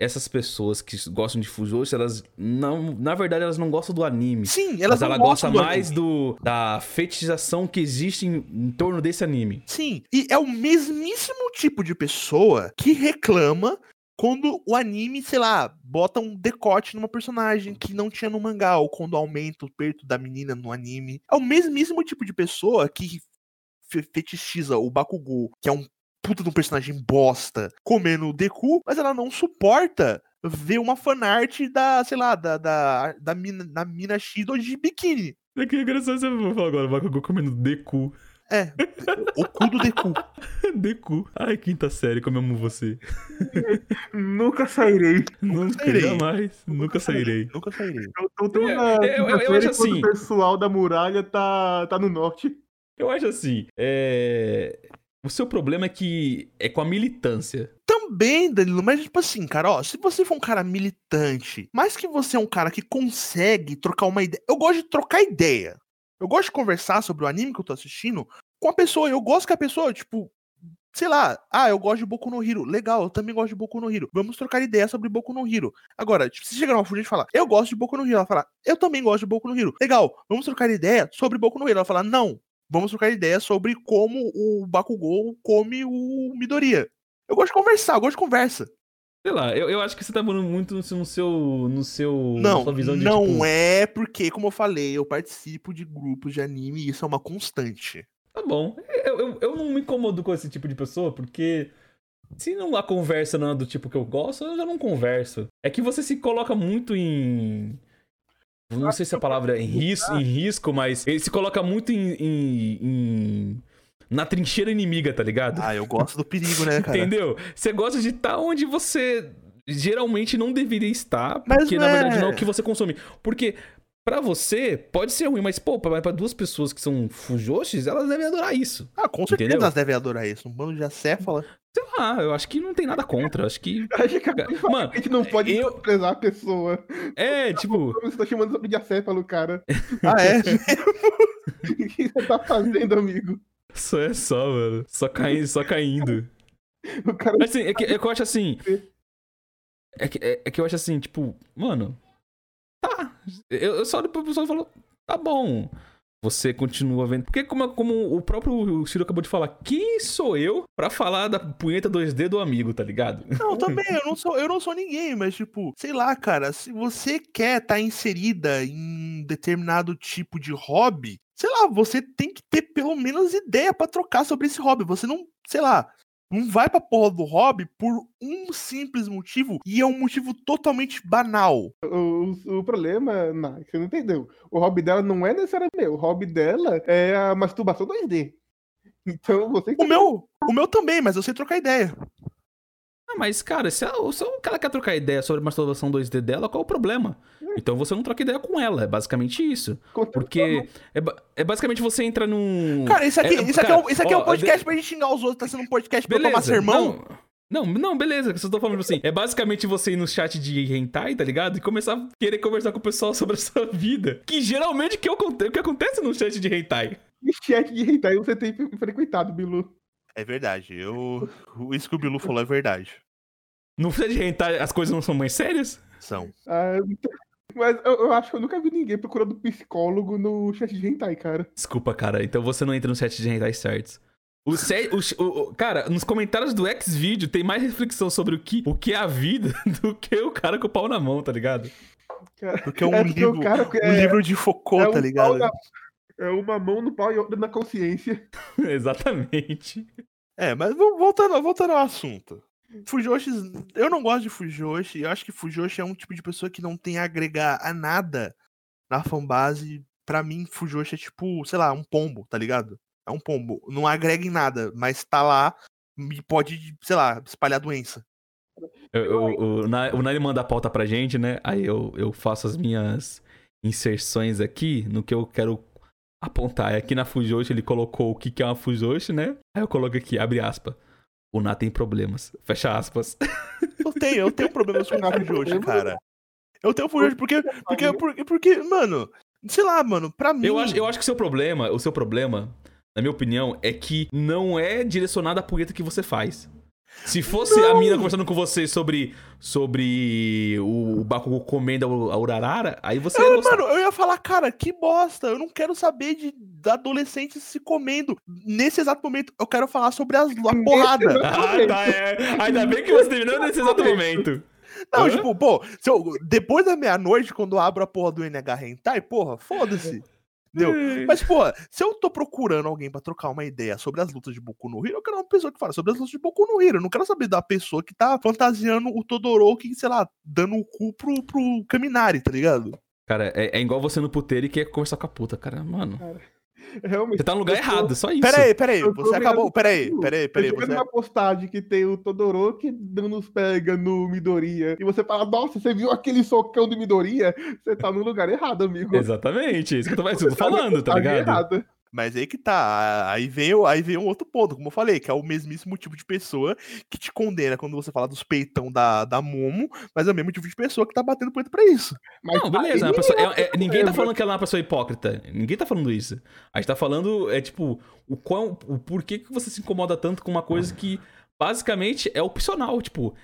essas pessoas que gostam de Fujoshi, elas não. Na verdade, elas não gostam do anime. Sim, elas mas ela gosta gostam do mais anime. do, da fetichização que existe em, em torno desse anime. Sim, e é o mesmíssimo tipo de pessoa que reclama quando o anime, sei lá, bota um decote numa personagem que não tinha no mangá, ou quando aumenta o peito da menina no anime. É o mesmíssimo tipo de pessoa que fe- fetichiza o Bakugou, que é um puta de um personagem bosta, comendo o Deku, mas ela não suporta ver uma fanart da, sei lá, da, da, da, mina, da mina Shido de biquíni. É que é engraçado você falar agora, o Bakugou comendo Deku. É, o cu do Deku. Deku. Ai, quinta série, como eu amo você. Nunca sairei. Nunca sairei. jamais, nunca sairei. Nunca sairei. Eu tô tão É, na eu- eu- eu quinta-feira acho assim. O pessoal da muralha tá, tá no norte. Eu acho assim, é... O seu problema é que é com a militância. Também, Danilo, mas tipo assim, cara, ó, se você for um cara militante, mais que você é um cara que consegue trocar uma ideia. Eu gosto de trocar ideia. Eu gosto de conversar sobre o anime que eu tô assistindo com a pessoa. Eu gosto que a pessoa, tipo, sei lá, ah, eu gosto de Boku no Hero. Legal, eu também gosto de Boku no Hero. Vamos trocar ideia sobre Boku no Hero. Agora, tipo, se chegar numa fuga e falar, eu gosto de Boku no Hero, ela fala, eu também gosto de Boku no Hero. Legal, vamos trocar ideia sobre Boku no Hero. Ela fala, não, vamos trocar ideia sobre como o Bakugou come o Midoriya. Eu gosto de conversar, eu gosto de conversa. Sei lá, eu, eu acho que você tá falando muito no seu. No seu, no seu Não, sua visão de, não tipo, é porque, como eu falei, eu participo de grupos de anime e isso é uma constante. Tá bom. Eu, eu, eu não me incomodo com esse tipo de pessoa, porque se não a conversa não é do tipo que eu gosto, eu já não converso. É que você se coloca muito em. Não sei se a palavra é em risco, em risco mas ele se coloca muito em. em- em- na trincheira inimiga, tá ligado? Ah, eu gosto do perigo, né, cara? Entendeu? Você gosta de estar onde você geralmente não deveria estar, Mas porque na não é- verdade não é o que você consome. Porque pra você pode ser ruim, mas pô, pra duas pessoas que são fujoshis, elas devem adorar isso. Ah, com certeza Entendeu? elas devem adorar isso. Um bando de acéfala. Sei lá, eu acho que não tem nada contra. Acho que. Acho que falar Mano, a gente não pode eu- desprezar a pessoa. é, tipo. Como você tá chamando de acéfalo, cara? Ah, é? O que você tá fazendo, amigo? Só é só, mano. Só caindo, só caindo. O cara Assim, é que, é que eu acho assim. É que, é, é que eu acho assim, tipo, mano. Tá. Eu, eu só olho pro pessoal e falo, tá bom. Você continua vendo. Porque, como, como o próprio Ciro acabou de falar, quem sou eu pra falar da punheta 2D do amigo, tá ligado? Não, também, eu não sou, eu não sou ninguém, mas tipo, sei lá, cara, se você quer estar inserida em determinado tipo de hobby, sei lá, você tem que ter pelo menos ideia pra trocar sobre esse hobby. Você não, sei lá, não vai pra porra do hobby por um simples motivo e é um motivo totalmente banal. O, o problema, não, você não entendeu. O hobby dela não é necessariamente meu. O hobby dela é a masturbação 2D. Então você O meu, o meu também, mas eu sei trocar ideia. Ah, mas, cara, se, ela, se o cara quer trocar ideia sobre a masturbação 2D dela, qual é o problema? Então você não troca ideia com ela, é basicamente isso. Porque é, é basicamente você entra num. Cara, isso aqui, É, isso aqui, é, um, isso aqui é um ó, podcast pra gente xingar os outros, tá sendo um podcast pra eu tomar sermão. Não, não, não, beleza, que eu só tô falando assim. É basicamente você ir no chat de hentai, tá ligado? E começar a querer conversar com o pessoal sobre a sua vida. Que geralmente o que, o que acontece no chat de hentai. Que chat de hentai você tem frequentado, Bilu? É verdade, eu. Isso que o Bilu falou é verdade. No chat de hentai as coisas não são mais sérias? São. Ah, então- mas eu, eu acho que eu nunca vi ninguém procurando psicólogo no chat de hentai, cara. Desculpa, cara. Então você não entra no chat de hentai certos. O, o- o- o- cara, nos comentários do X-Video tem mais reflexão sobre o que, o que é a vida do que o cara com o pau na mão, tá ligado? Porque é um É livro, cara um é- livro de Foucault, é um tá ligado? na- É uma mão no pau e outra na consciência. Exatamente. É, mas vo- voltando, voltando ao assunto. Fujoshi, eu não gosto de Fujoshi. Eu acho que Fujoshi é um tipo de pessoa que não tem a agregar a nada na fanbase. Pra mim, Fujoshi é tipo, sei lá, um pombo, tá ligado? É um pombo. Não agrega em nada, mas tá lá e pode, sei lá, espalhar doença. Eu- eu- o, o Nani manda a pauta pra gente, né? Aí eu, eu faço as minhas inserções aqui no que eu quero apontar. Aqui na Fujoshi ele colocou o que, que é uma Fujoshi, né? Aí eu coloco aqui, abre aspas. O Na tem problemas. Fecha aspas. Eu tenho, eu tenho problemas com o Fujoshi, cara. Eu tenho Fujoshi porque, porque, porque, porque, mano, sei lá, mano, pra mim. Eu acho, eu acho que o seu problema, o seu problema, na minha opinião, é que não é direcionado à punheta que você faz. Se fosse a mina conversando com você sobre, sobre o, o Bakugo comendo a Urarara, aí você ia Eu, gostar. mano, eu ia falar, cara, que bosta. Eu não quero saber de de adolescentes se comendo. Nesse exato momento, eu quero falar sobre as, a porrada. Ah, tá, é. Ainda bem que você terminou nesse exato momento. Não, Hã? tipo, pô, se eu- depois da meia-noite, quando eu abro a porra do NH Hentai, porra, foda-se. Entendeu? Mas, pô, se eu tô procurando alguém pra trocar uma ideia sobre as lutas de Boku no Hero, eu quero uma pessoa que fala sobre as lutas de Boku no Hero. Eu não quero saber da pessoa que tá fantasiando o Todoroki, sei lá, dando o cu pro, pro Kaminari, tá ligado? Cara, é, é igual você no puteiro e quer conversar com a puta, cara. Mano, Realmente. você tá no lugar tô- errado, só isso. Pera aí, pera aí, Eu tô você acabou. vendo Pera aí, tudo. pera aí, pera aí. Você numa postagem que tem o Todoroki dando os pega no Midoriya e você fala, nossa, você viu aquele socão do Midoriya? Você tá no lugar errado, amigo. Exatamente, isso que eu tô, isso que eu tô tá falando, tá postagem ligado? errada. Mas aí que tá. Aí vem, aí vem um outro ponto, como eu falei, que é o mesmíssimo tipo de pessoa que te condena quando você fala dos peitão da, da Momo, mas é o mesmo tipo de pessoa que tá batendo punheta pra isso. Mas Não, beleza. aí uma pessoa- é- é- é ninguém tá falando que ela é uma pessoa hipócrita. Ninguém tá falando isso. A gente tá falando, é tipo, o, qual, o porquê que você se incomoda tanto com uma coisa que basicamente é opcional. Tipo,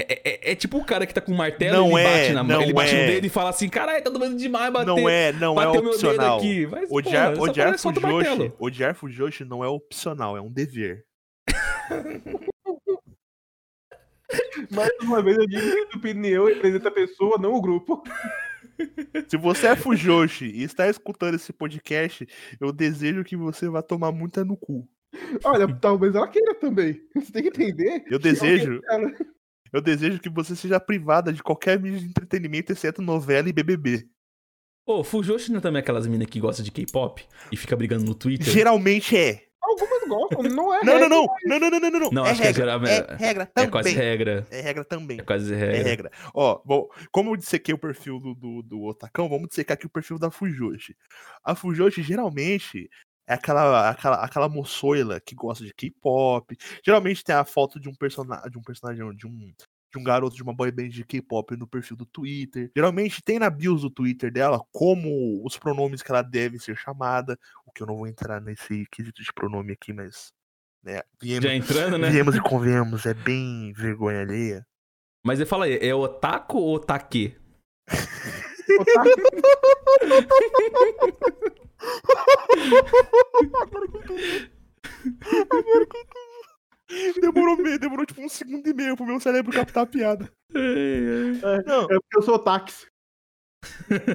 é, é- é- é tipo o cara que tá com um martelo Não ele é, bate, na, mão- não ele bate é. no dedo e fala assim: caralho, tá doendo demais bater. não é, não é bateu meu dedo opcional. aqui. Mas, Odiar, porra, odiar é Fujoshi, odiar Fujoshi não é opcional, é um dever. Mais uma vez eu digo que a opinião representa a pessoa, não o grupo. Se você é Fujoshi e está escutando esse podcast, eu desejo que você vá tomar muita no cu. Olha, talvez ela queira também. Você tem que entender. Eu que desejo, ela- eu desejo que você seja privada de qualquer mídia de entretenimento, exceto novela e BBB. Ô, Fujoshi não é também aquelas minas que gostam de K-pop e fica brigando no Twitter? Geralmente é. Algumas gostam, não é. Não, não, regra. não, não, não, não, não, não. Não, é acho que é regra, geral- é regra É também. quase regra. É regra também. É quase É regra. regra. Ó, bom, como eu dissequei o perfil do, do, do Otacão, vamos dissecar aqui o perfil da Fujoshi. A Fujoshi, geralmente, é aquela, aquela, aquela moçoila que gosta de K-pop. Geralmente tem a foto de um personagem, de um personagem, de um, de um garoto de uma boy band de K-pop no perfil do Twitter. Geralmente tem na bios do Twitter dela como os pronomes que ela deve ser chamada. O que eu não vou entrar nesse quesito de pronome aqui, mas. Né, viemos, Já entrando, né? viemos e convenhamos, é bem vergonha alheia. Mas ele fala aí, é otaku ou otake? Demorou, meio, demorou tipo um segundo e meio pro meu cérebro captar a piada. Não, É porque eu sou táxi.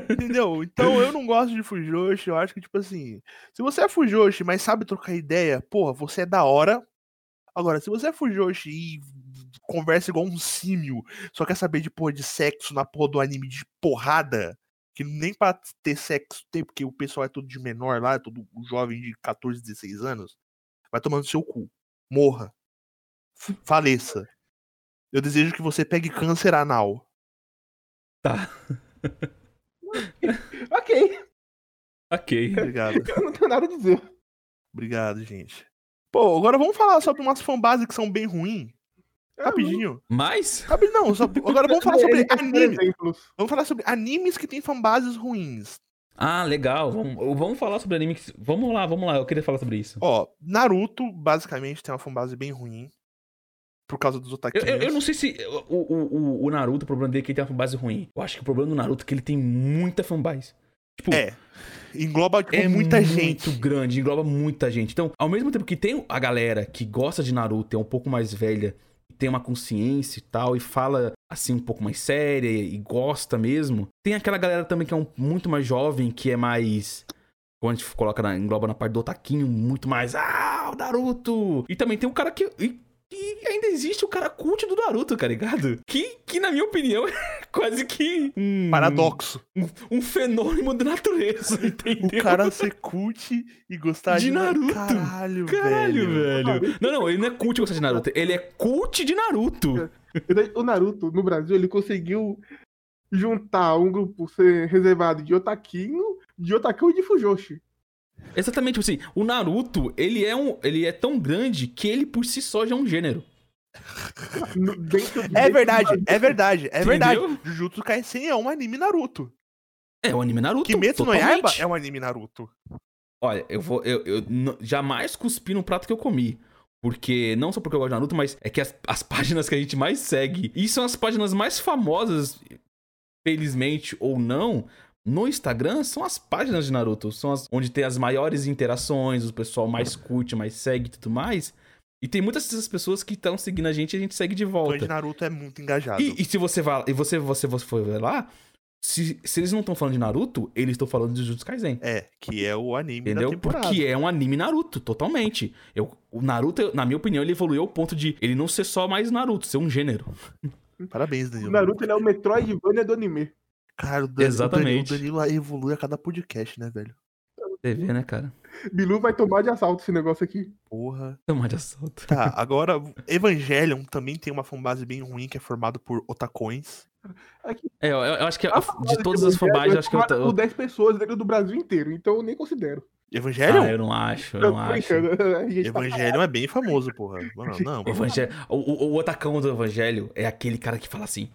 entendeu? Então eu não gosto de Fujoshi. Eu acho que, tipo assim, se você é Fujoshi, mas sabe trocar ideia, porra, você é da hora. Agora, se você é Fujoshi e conversa igual um símio, só quer saber de porra de sexo na porra do anime de porrada, que nem pra ter sexo tem, porque o pessoal é tudo de menor lá, é tudo jovem de 14, 16 anos, vai tomando seu cu. Morra. Faleça. Eu desejo que você pegue câncer anal. Tá, Ok, ok. Obrigado. eu não tenho nada a dizer. Obrigado, gente. Pô, agora vamos falar sobre umas fanbases que são bem ruins. Ah, Rapidinho. Mas, Rapidinho, não. só- Agora vamos falar sobre Ele quer dar anime. exemplos. Vamos falar sobre animes que tem fanbases ruins. ah, legal. Vamos, vamos falar sobre anime. que- Vamos lá, vamos lá. Eu queria falar sobre isso. Ó, Naruto, basicamente, tem uma fanbase bem ruim. Por causa dos otaquinhos. eu, eu não sei se o, o, o, o Naruto, o problema dele é que ele tem uma fanbase ruim. Eu acho que o problema do Naruto é que ele tem muita fanbase. Tipo, É. Engloba tipo, é muita muito gente. grande, engloba muita gente. Então, ao mesmo tempo que tem a galera que gosta de Naruto, é um pouco mais velha, tem uma consciência e tal, e fala assim um pouco mais séria e gosta mesmo. Tem aquela galera também que é um, muito mais jovem, que é mais. Quando a gente coloca na, engloba na parte do otaquinho, muito mais. Ah, o Naruto! E também tem um cara que. E ainda existe o cara cult do Naruto, tá ligado? Que, que na minha opinião, é quase que. Um, Paradoxo. Um, um fenômeno da natureza, entendeu? O cara ser cult e gostar De de, Naruto. Caralho, Caralho, velho. velho. Não, não, ele não é cult gostar de Naruto. Ele é cult de Naruto. O Naruto, no Brasil, ele conseguiu juntar um grupo ser reservado de otaquinho, de otaku e de fujoshi. Exatamente, tipo assim, o Naruto, ele é, um, ele é tão grande que ele por si só já é um gênero. É dentro verdade, é verdade, é verdade. Entendeu? Jujutsu Kaisen é um anime Naruto. É o anime Naruto. Kimetsu no. Yaiba é um anime Naruto. Olha, eu vou. Eu, eu jamais cuspi no prato que eu comi. Porque, não só porque eu gosto de Naruto, mas é que as, as páginas que a gente mais segue, e são as páginas mais famosas, felizmente ou não, no Instagram, são as páginas de Naruto. São as onde tem as maiores interações, o pessoal mais curte, mais segue e tudo mais. E tem muitas dessas pessoas que estão seguindo a gente e a gente segue de O fã volta. de Naruto é muito engajado. E, e se você vai, e você, você, você for ver lá, se, se eles não estão falando de Naruto, eles estão falando de Jujutsu Kaisen. É, que é o anime Entendeu? da temporada. Porque é um anime Naruto, totalmente. Eu, o Naruto, na minha opinião, ele evoluiu ao ponto de ele não ser só mais Naruto, ser um gênero. Parabéns, O Danilo. Naruto ele é o Metroidvania do anime. Cara, o Dan- Exatamente. O Danilo, o Danilo evolui a cada podcast, né, velho? Vê, né, cara? Bilu vai tomar de assalto esse negócio aqui. Porra. Tomar de assalto. Tá, agora, Evangelion também tem uma fanbase bem ruim que é formado por otacões. É, eu, eu acho que A de todas as fanbases, eu acho que eu. por eu 10 pessoas dentro do Brasil inteiro, então eu nem considero. Evangelion? ah, eu não acho, eu não tô acho. brincando, a gente tá- Evangelion é bem famoso, porra. Mano, não. O, Evangelho, o, o, o otacão do Evangelho é aquele cara que fala assim.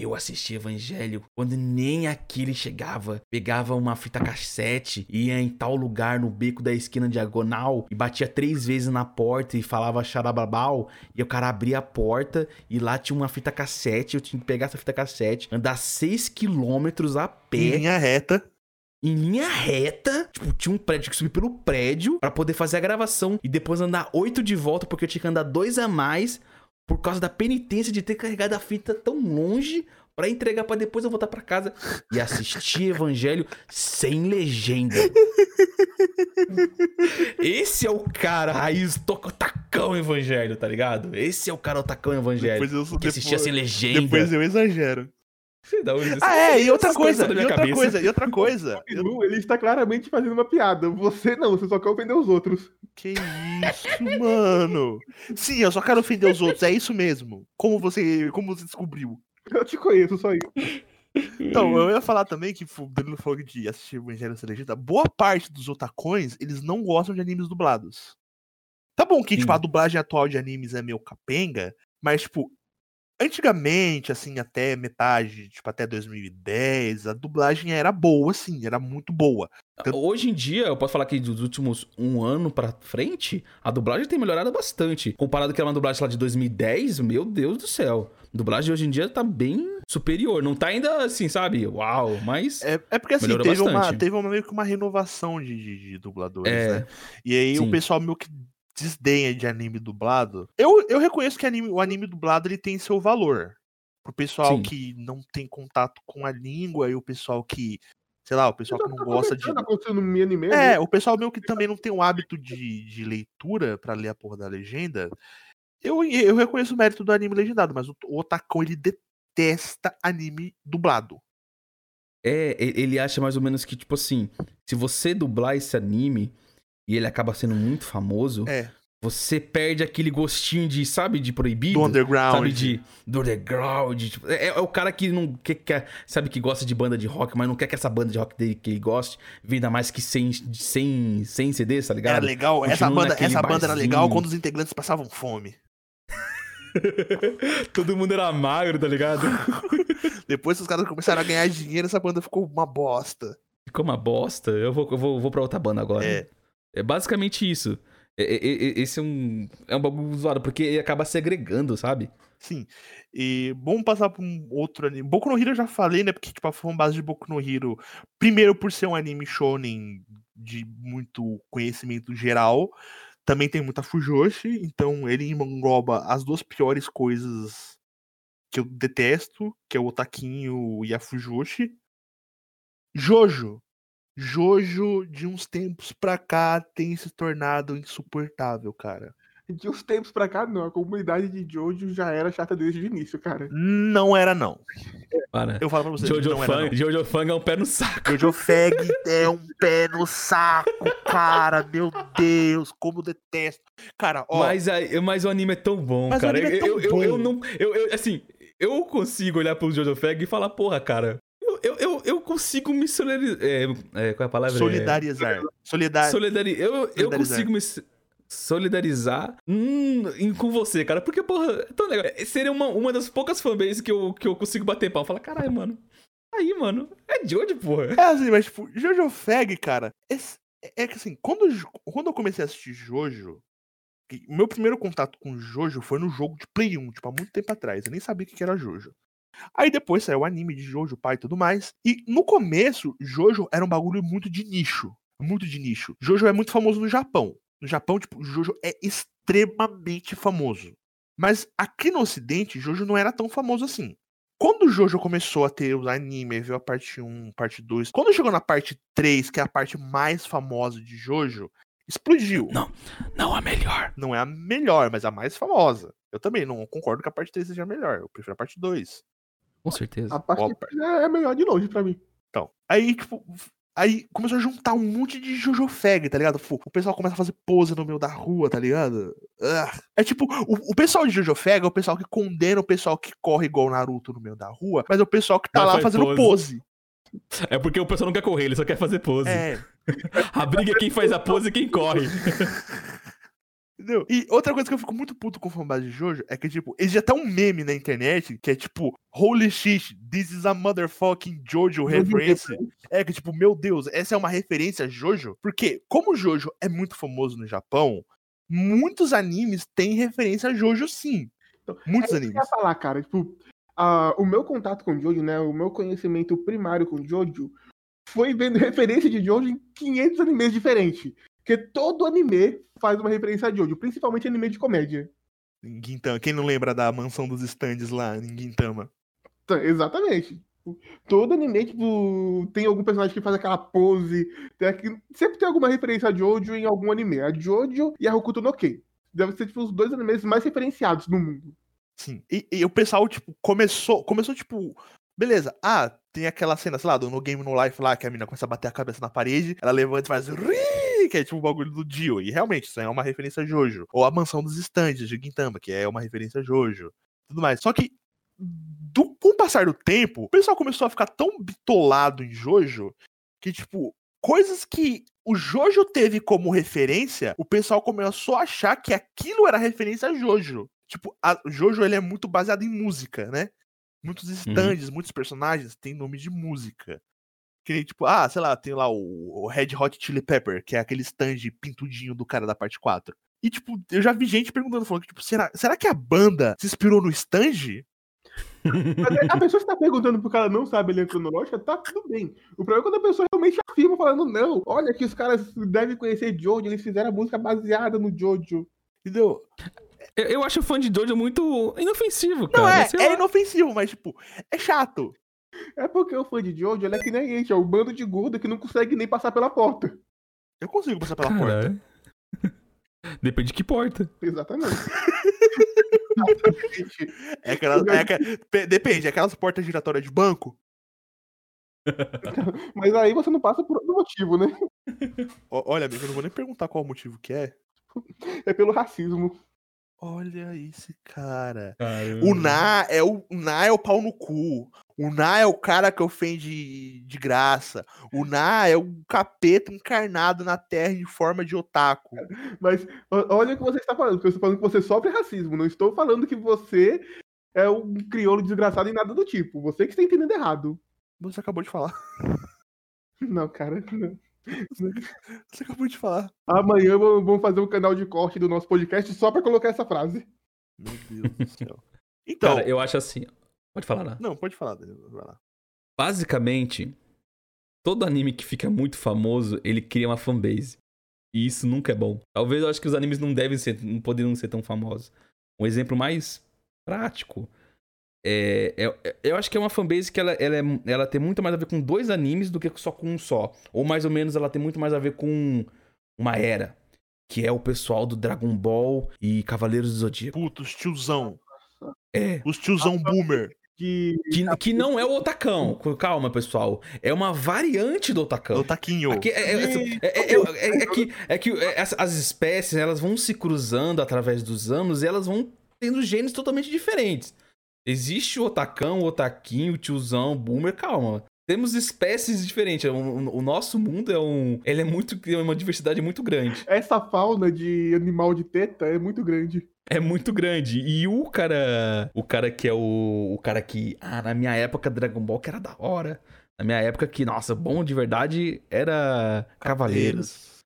Eu assisti Evangelho quando nem aquele chegava. Pegava uma fita cassete, ia em tal lugar no beco da esquina diagonal e batia três vezes na porta e falava xarababau. E o cara abria a porta e lá tinha uma fita cassete. Eu tinha que pegar essa fita cassete, andar seis quilômetros a pé Em linha reta. em linha reta. Tipo, tinha um prédio que subir pelo prédio pra poder fazer a gravação e depois andar oito de volta porque eu tinha que andar dois a mais por causa da penitência de ter carregado a fita tão longe pra entregar pra depois eu voltar pra casa e assistir Evangelho sem legenda. Esse é o cara raiz tacão Evangelho, tá ligado? Esse é o cara tacão Evangelho. Depois eu, que depois, assistia sem legenda. depois eu exagero. Da onde- Ah, é, e outra coisa, e outra cabeça. coisa, e outra coisa. O Bilu, ele está claramente fazendo uma piada. Você não, você só quer ofender os outros. Que isso, mano? Sim, eu só quero ofender os outros, é isso mesmo. Como você, como você descobriu? Eu te conheço, só isso. Então, eu ia falar também que o Danilo falou de assistir Evangelho sem legenda. Boa parte dos otacões, eles não gostam de animes dublados. Tá bom que, tipo, Sim. a dublagem atual de animes é meio capenga, mas, tipo, antigamente, assim, até metade, tipo, até 2010, a dublagem era boa, assim, era muito boa. Hoje em dia, eu posso falar que dos últimos um ano pra frente, a dublagem tem melhorado bastante. Comparado com aquela dublagem lá de 2010, meu Deus do céu. A dublagem hoje em dia tá bem superior. Não tá ainda assim, sabe? Uau, mas. É, é porque, assim, teve uma, teve uma meio que uma renovação de, de, de dubladores, É, né? E aí sim. o pessoal meio que desdenha de anime dublado. Eu, eu reconheço que anime- o anime dublado ele tem seu valor. Pro pessoal Sim. que não tem contato com a língua e o pessoal que, sei lá, o pessoal que não Tá gosta de. anime, É, né? o pessoal meio que também não tem o hábito de, de leitura pra ler a porra da legenda. Eu, eu reconheço o mérito do anime legendado, mas o, o Otacão ele detesta anime dublado. É, ele acha mais ou menos que, tipo assim, se você dublar esse anime e ele acaba sendo muito famoso, É, você perde aquele gostinho de, sabe, de proibido. do underground. Sabe, de do underground. tipo, é, é o cara que não quer, quer- sabe que gosta de banda de rock, mas não quer que essa banda de rock dele que ele goste venda mais que 100, 100, 100 CDs, tá Era ligado? legal, essa Continua banda, naquele essa banda era legal quando os integrantes passavam fome. Todo mundo era magro, tá ligado? Depois que os caras começaram a ganhar dinheiro, essa banda ficou uma bosta. Ficou uma bosta. Eu vou, eu vou, vou pra outra banda agora. É. É basicamente isso. Esse é um, é um bagulho zoado, porque ele acaba segregando, sabe? Sim. E vamos passar pra um outro anime. Boku no Hero eu já falei, né? Porque, tipo, a fanbase de Boku no Hero, primeiro por ser um anime shonen de muito conhecimento geral, também tem muita Fujoshi, então ele engloba as duas piores coisas que eu detesto, que é o Otaquinho e a Fujoshi. Jojo. Jojo, de uns tempos pra cá, tem se tornado insuportável, cara. De uns tempos pra cá, não. A comunidade de Jojo já era chata desde o início, cara. Não era, não. Para. Eu falo pra você. Jojo, não era, Fang, não. Jojo Fang é um pé no saco. Jojo Fag é um pé no saco, cara. Meu Deus, como eu detesto. Cara, ó. Mas, aí- mas o anime é tão bom, Mas o cara. anime é tão eu, eu, eu bom. não. Eu, eu- assim, eu consigo olhar pro Jojo Fag e falar, porra, cara. Eu, eu, eu, eu consigo me solidarizar. É, é, qual é a palavra? solidarizar. Solidar... Solidari... eu, eu consigo me solidarizar hum, com você, cara. Porque, porra, é tão legal. É, Seria uma, uma das poucas fanbases que eu, que eu consigo bater pau. Falar, caralho, mano. Aí, mano. É Jojo, porra. É assim, mas tipo, Jojo Fag, cara, é, é que assim, quando, eu- quando eu comecei a assistir Jojo, meu primeiro contato com Jojo foi no jogo de Play 1, tipo, há muito tempo atrás. Eu nem sabia o que era Jojo. Aí depois saiu o anime de Jojo, pai e tudo mais. E no começo, Jojo era um bagulho muito de nicho. Muito de nicho. Jojo é muito famoso no Japão. No Japão, tipo, Jojo é extremamente famoso. Mas aqui no ocidente, Jojo não era tão famoso assim. Quando o Jojo começou a ter os animes, veio a parte 1, parte 2. Quando chegou na parte 3, que é a parte mais famosa de Jojo, explodiu. Não. Não a melhor. Não é a melhor, mas a mais famosa. Eu também não concordo que a parte 3 seja a melhor. Eu prefiro a parte 2. Com certeza. A parte é melhor de longe pra mim. Então, aí, tipo, aí começou a juntar um monte de Jojo Fag, tá ligado? O pessoal começa a fazer pose no meio da rua, tá ligado? Ah. É tipo, o, o pessoal de Jojo Fag é o pessoal que condena o pessoal que corre igual Naruto no meio da rua, mas é o pessoal que tá lá faz fazendo pose. pose. É porque o pessoal não quer correr, ele só quer fazer pose. É, A briga é quem faz a pose e quem corre. entendeu? E outra coisa que eu fico muito puto com fanbase de Jojo é que, tipo, existe até um meme na internet que é tipo, holy shit, this is a motherfucking Jojo reference. É que, tipo, meu Deus, essa é uma referência a Jojo? Porque, como Jojo é muito famoso no Japão, muitos animes têm referência a Jojo, sim. Então, Muitos É isso que eu animes. ia falar, cara. Tipo, ah, o meu contato com Jojo, né? O meu conhecimento primário com Jojo foi vendo referência de Jojo em 500 animes diferentes. Porque todo anime faz uma referência a Jojo, principalmente anime de comédia. Gintama. Quem não lembra da mansão dos stands lá em Gintama? Exatamente. Todo anime, tipo, tem algum personagem que faz aquela pose. Tem aqui- sempre tem alguma referência a Jojo em algum anime. A Jojo e a Hokuto no Ken. Devem ser, tipo, os dois animes mais referenciados no mundo. Sim. E, e o pessoal, tipo, começou, começou, tipo, beleza. Ah, tem aquela cena, sei lá, do No Game No Life lá, que a mina começa a bater a cabeça na parede, ela levanta e faz Que é tipo o bagulho do Dio. E realmente, isso aí é uma referência a Jojo. Ou a mansão dos estandes de Gintama, que é uma referência a Jojo. Tudo mais. Só que, do, com o passar do tempo, o pessoal começou a ficar tão bitolado em Jojo que, tipo, coisas que o Jojo teve como referência, o pessoal começou a achar que aquilo era referência a Jojo. Tipo, a Jojo ele é muito baseado em música, né? Muitos stands, muitos personagens têm nome de música. Que nem, tipo, ah, sei lá, tem lá o, o Red Hot Chili Pepper, que é aquele stand pintudinho do cara da parte 4. E, tipo, eu já vi gente perguntando, falando, que, tipo, será, será que a banda se inspirou no stand? Mas a pessoa está perguntando porque ela não sabe a linha cronológica, tá tudo bem. O problema é quando a pessoa realmente afirma, falando, não, olha que os caras devem conhecer Jojo, eles fizeram a música baseada no Jojo. Entendeu? Eu, eu acho o fã de Jojo muito inofensivo, cara. Não, é, é inofensivo, mas, tipo, é chato. É porque o fã de Jojo, ele é que nem a gente, é o bando de gordo que não consegue nem passar pela porta. Eu consigo passar pela porta. Caralho. Depende de que porta. Exatamente. Exatamente. É aquelas, é pe- depende, é aquelas portas giratórias de banco. Mas aí você não passa por outro motivo, né? Olha, amigo, eu não vou nem perguntar qual o motivo que é. É pelo racismo. Olha esse cara. Caramba. O Na é o, o Na é o pau no cu. O Na é o cara que ofende de graça. O Na é o capeta encarnado na terra em forma de otaku. Mas olha o que você está falando, porque eu estou falando que você sofre racismo. Não estou falando que você é um crioulo desgraçado em nada do tipo. Você que está entendendo errado. Você acabou de falar. Não, cara. não. Você acabou de falar. Amanhã vamos fazer um canal de corte do nosso podcast só pra colocar essa frase. Meu Deus do céu. Então. Cara, eu acho assim. Pode falar, né? Não, pode falar, Danilo. Vai lá. Basicamente, todo anime que fica muito famoso, ele cria uma fanbase. E isso nunca é bom. Talvez eu acho que os animes não devem ser, não poderiam ser tão famosos. Um exemplo mais prático é, é- é- eu acho que é uma fanbase que ela, ela, é- ela tem muito mais a ver com dois animes do que só com um só. Ou mais ou menos ela tem muito mais a ver com uma era. Que é o pessoal do Dragon Ball e Cavaleiros do Zodíaco. Puta, os tiozão. É. Os tiozão boomer. Que Que, que não é o Otacão. Calma, pessoal. É uma variante do Otacão. O taquinho. Aqui é, é- é- é- é- é que, é que as, as espécies elas vão se cruzando através dos anos e elas vão tendo genes totalmente diferentes. Existe o otacão, o otaquinho, o tiozão, o boomer, calma. Temos espécies diferentes. O, o- nosso mundo é um. Ele é muito. É uma diversidade muito grande. essa fauna de animal de teta é muito grande. É muito grande. E o cara. O cara que é o. O cara que. Ah, na minha época, Dragon Ball que era da hora. Na minha época que, nossa, bom de verdade era Cavaleiros.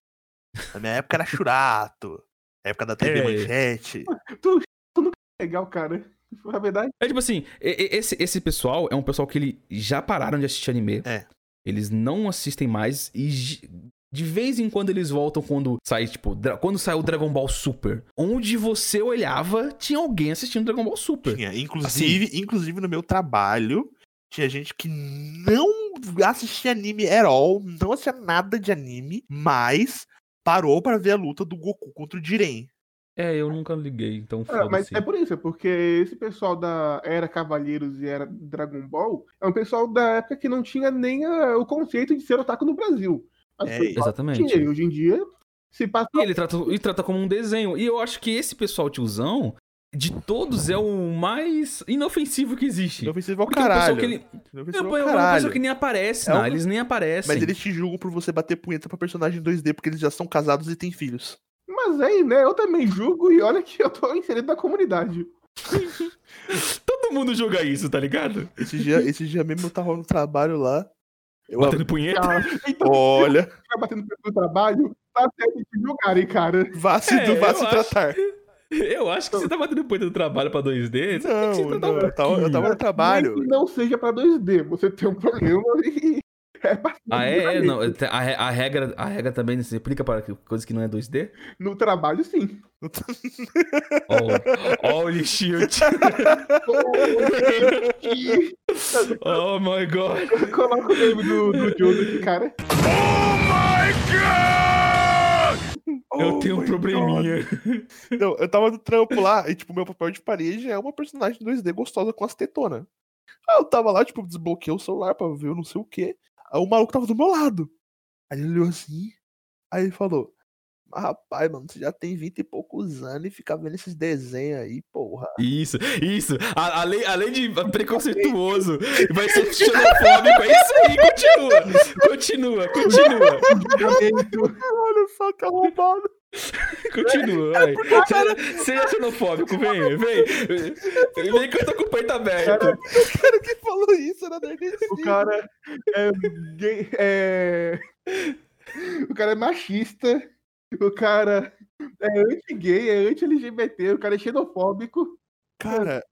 Na minha época era Churato. Época da TV É. Manchete. Legal, cara. Na verdade, É tipo assim, esse, esse pessoal é um pessoal que ele já pararam de assistir anime. É. Eles não assistem mais e de vez em quando eles voltam quando sai, tipo, quando saiu o Dragon Ball Super. Onde você olhava, tinha alguém assistindo Dragon Ball Super. Tinha. Inclusive, inclusive no meu trabalho, tinha gente que não assistia anime at all, não assistia nada de anime, mas parou pra ver a luta do Goku contra o Jiren. É, eu nunca liguei, então é, mas foda-se. é por isso, é porque esse pessoal da era Cavaleiros e era Dragon Ball é um pessoal da época que não tinha nem a- o conceito de ser otaku no Brasil. As É, Exatamente. tinham, e hoje em dia se passa E ele trata, e trata como um desenho. E eu acho que esse pessoal tiozão, de todos, é o mais inofensivo que existe. Inofensivo ao Porque é um pessoal caralho. que ele, Inofensivo É, ao é uma caralho. pessoa que nem aparece, É não. um- Eles nem aparecem. Mas eles te julgam por você bater punheta pra personagem 2D, porque eles já são casados e têm filhos. Mas aí, né, eu também julgo e olha que eu tô inserido na comunidade. Todo mundo julga isso, tá ligado? Esse dia, esse dia mesmo eu tava no trabalho lá. Eu Batendo punheta. Cara, então, Olha, ficar batendo no trabalho, tá certo de julgarem, cara. vá se, É, vá se acho. tratar. Eu acho que você tá batendo punheta no trabalho pra 2D. Você Não, não, um eu tava, eu tava no trabalho. Nem que não seja pra 2D, você tem um problema e é Ah, é? é não, a, a regra, a regra também se aplica para coisas que não é 2D? No trabalho, sim. Oh, holy shit. Oh my god. coloca o nome do, do Jodo aqui, cara. Eu Oh tenho um my probleminha. God. Não, eu tava no trampo lá e, tipo, meu papel de parede é uma personagem 2D gostosa com as tetonas. Aí eu tava lá, tipo, desbloqueei o celular pra ver eu não sei o quê. O maluco tava do meu lado. Aí ele olhou assim, aí ele falou: Mas rapaz, mano, você já tem 20 e poucos anos e fica vendo esses desenhos aí, porra. Isso, isso. A- além, além de preconceituoso, vai ser xenofóbico. É isso aí, continua. Continua, continua. Olha só que arrombado. Continua, vai. Seja, seja xenofóbico, vem, vem. Vem que eu tô com o peito aberto. O cara que falou isso era nordestino. O cara é gay, é... O cara é machista. O cara é anti-gay, é anti-LGBT, o cara é xenofóbico. Cara,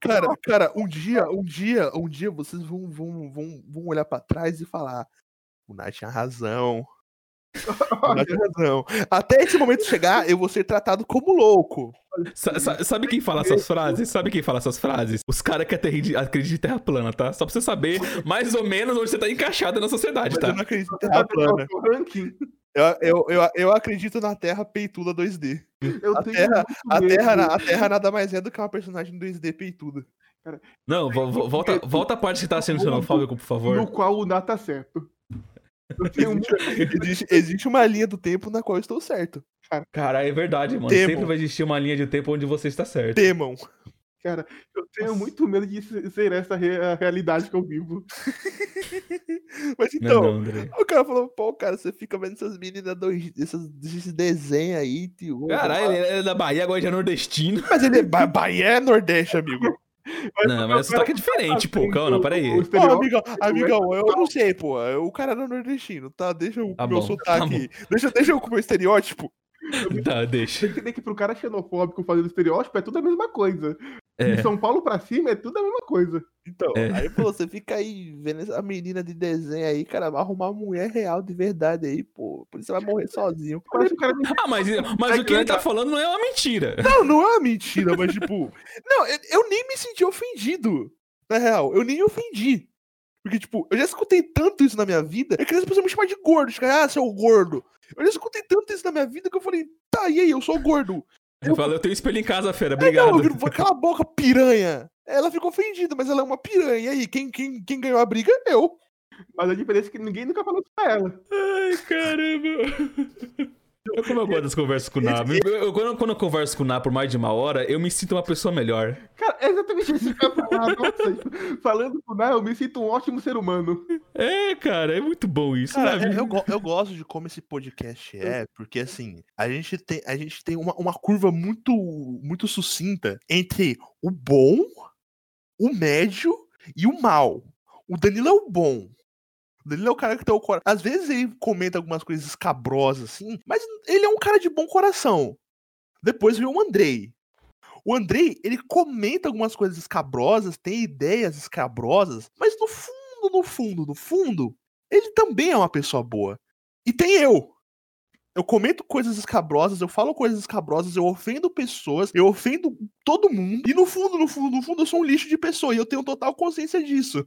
cara, cara, um dia, um dia, um dia vocês vão, vão, vão, vão olhar pra trás e falar: o Nath tinha razão. Razão. Até esse momento chegar, eu vou ser tratado como louco. Sa- sa- sabe quem fala essas frases? Sabe quem fala essas frases? Os caras que acreditam em terra plana, tá? Só pra você saber mais ou menos onde você tá encaixado na sociedade, Mas eu tá? não acredito em Sabe terra plana. Eu, eu, eu, eu acredito na Terra peituda 2D. Eu A tenho Terra, a, terra, a Terra nada mais é do que uma personagem 2D peituda. Não, vo- vo- volta, volta a parte que tá sendo xenofóbico, por no favor. qual o Ná tá certo. Existe, existe uma linha do tempo na qual eu estou certo. Cara, é verdade, mano. Temo. Sempre vai existir uma linha de tempo onde você está certo. Temam. Cara, eu tenho Nossa. muito medo de se- ser essa re- a realidade que eu vivo. Mas Não, então, não, André. o cara falou, pô, cara, você fica vendo essas meninas, dois, essas, esses desenhos aí, tio. Caralho, ele é da Bahia, agora já é nordestino. Mas ele é Ba- Bahia é Nordeste, amigo. Não, mas o sotaque é diferente, pô. Calma, não, peraí. O Pô, amigão, amigão, eu não sei, pô. O cara era nordestino, tá? Deixa eu Tá meu bom, sotaque. deixa, deixa eu com o meu estereótipo. Tá, deixa. Tem que entender que pro cara xenofóbico fazendo estereótipo é tudo a mesma coisa. É. De São Paulo pra cima é tudo a mesma coisa. Então, É. aí pô, você fica aí vendo essa menina de desenho aí, cara, vai arrumar uma mulher real de verdade aí, pô. Por isso você vai morrer sozinho. Cara Ah, mas, mas o que ele tá falando não é uma mentira. Não, não é uma mentira, mas tipo. Não, eu, eu nem me senti ofendido. Na real, eu nem me ofendi. Porque, tipo, eu já escutei tanto isso na minha vida. É que as pessoas me chamam de gordo. Tipo, ah, seu gordo. Eu já escutei tanto isso na minha vida que eu falei, tá, e aí, eu sou gordo. Eu falo, eu tenho espelho em casa, fera. Não, Obrigado. eu viro, cala a boca, piranha. Ela ficou ofendida, mas ela é uma piranha. E aí, quem, quem, quem ganhou a briga? Eu. Mas a diferença é que ninguém nunca falou isso pra ela. Ai, caramba. Eu como eu gosto das conversas com o Ná. Eu- eu- quando, quando eu converso com o Ná por mais de uma hora, eu me sinto uma pessoa melhor. Cara, é exatamente isso que eu ia falar. Nossa, falando com o Nai, eu me sinto um ótimo ser humano. É, cara, é muito bom isso, Cara, é- eu, eu gosto de como esse podcast é, porque assim, a gente tem, a gente tem uma, uma curva muito, muito sucinta entre o bom, o médio e o mal. O Danilo é o bom. Danilo é o cara que tem o coração. Às vezes ele comenta algumas coisas escabrosas, assim, mas ele é um cara de bom coração. Depois veio o Andrei. O Andrei, ele comenta algumas coisas escabrosas, tem ideias escabrosas, mas no fundo, no fundo, no fundo, ele também é uma pessoa boa. E tem eu. Eu comento coisas escabrosas, eu falo coisas escabrosas, eu ofendo pessoas, eu ofendo todo mundo. E no fundo, no fundo, no fundo, eu sou um lixo de pessoa. E eu tenho total consciência disso.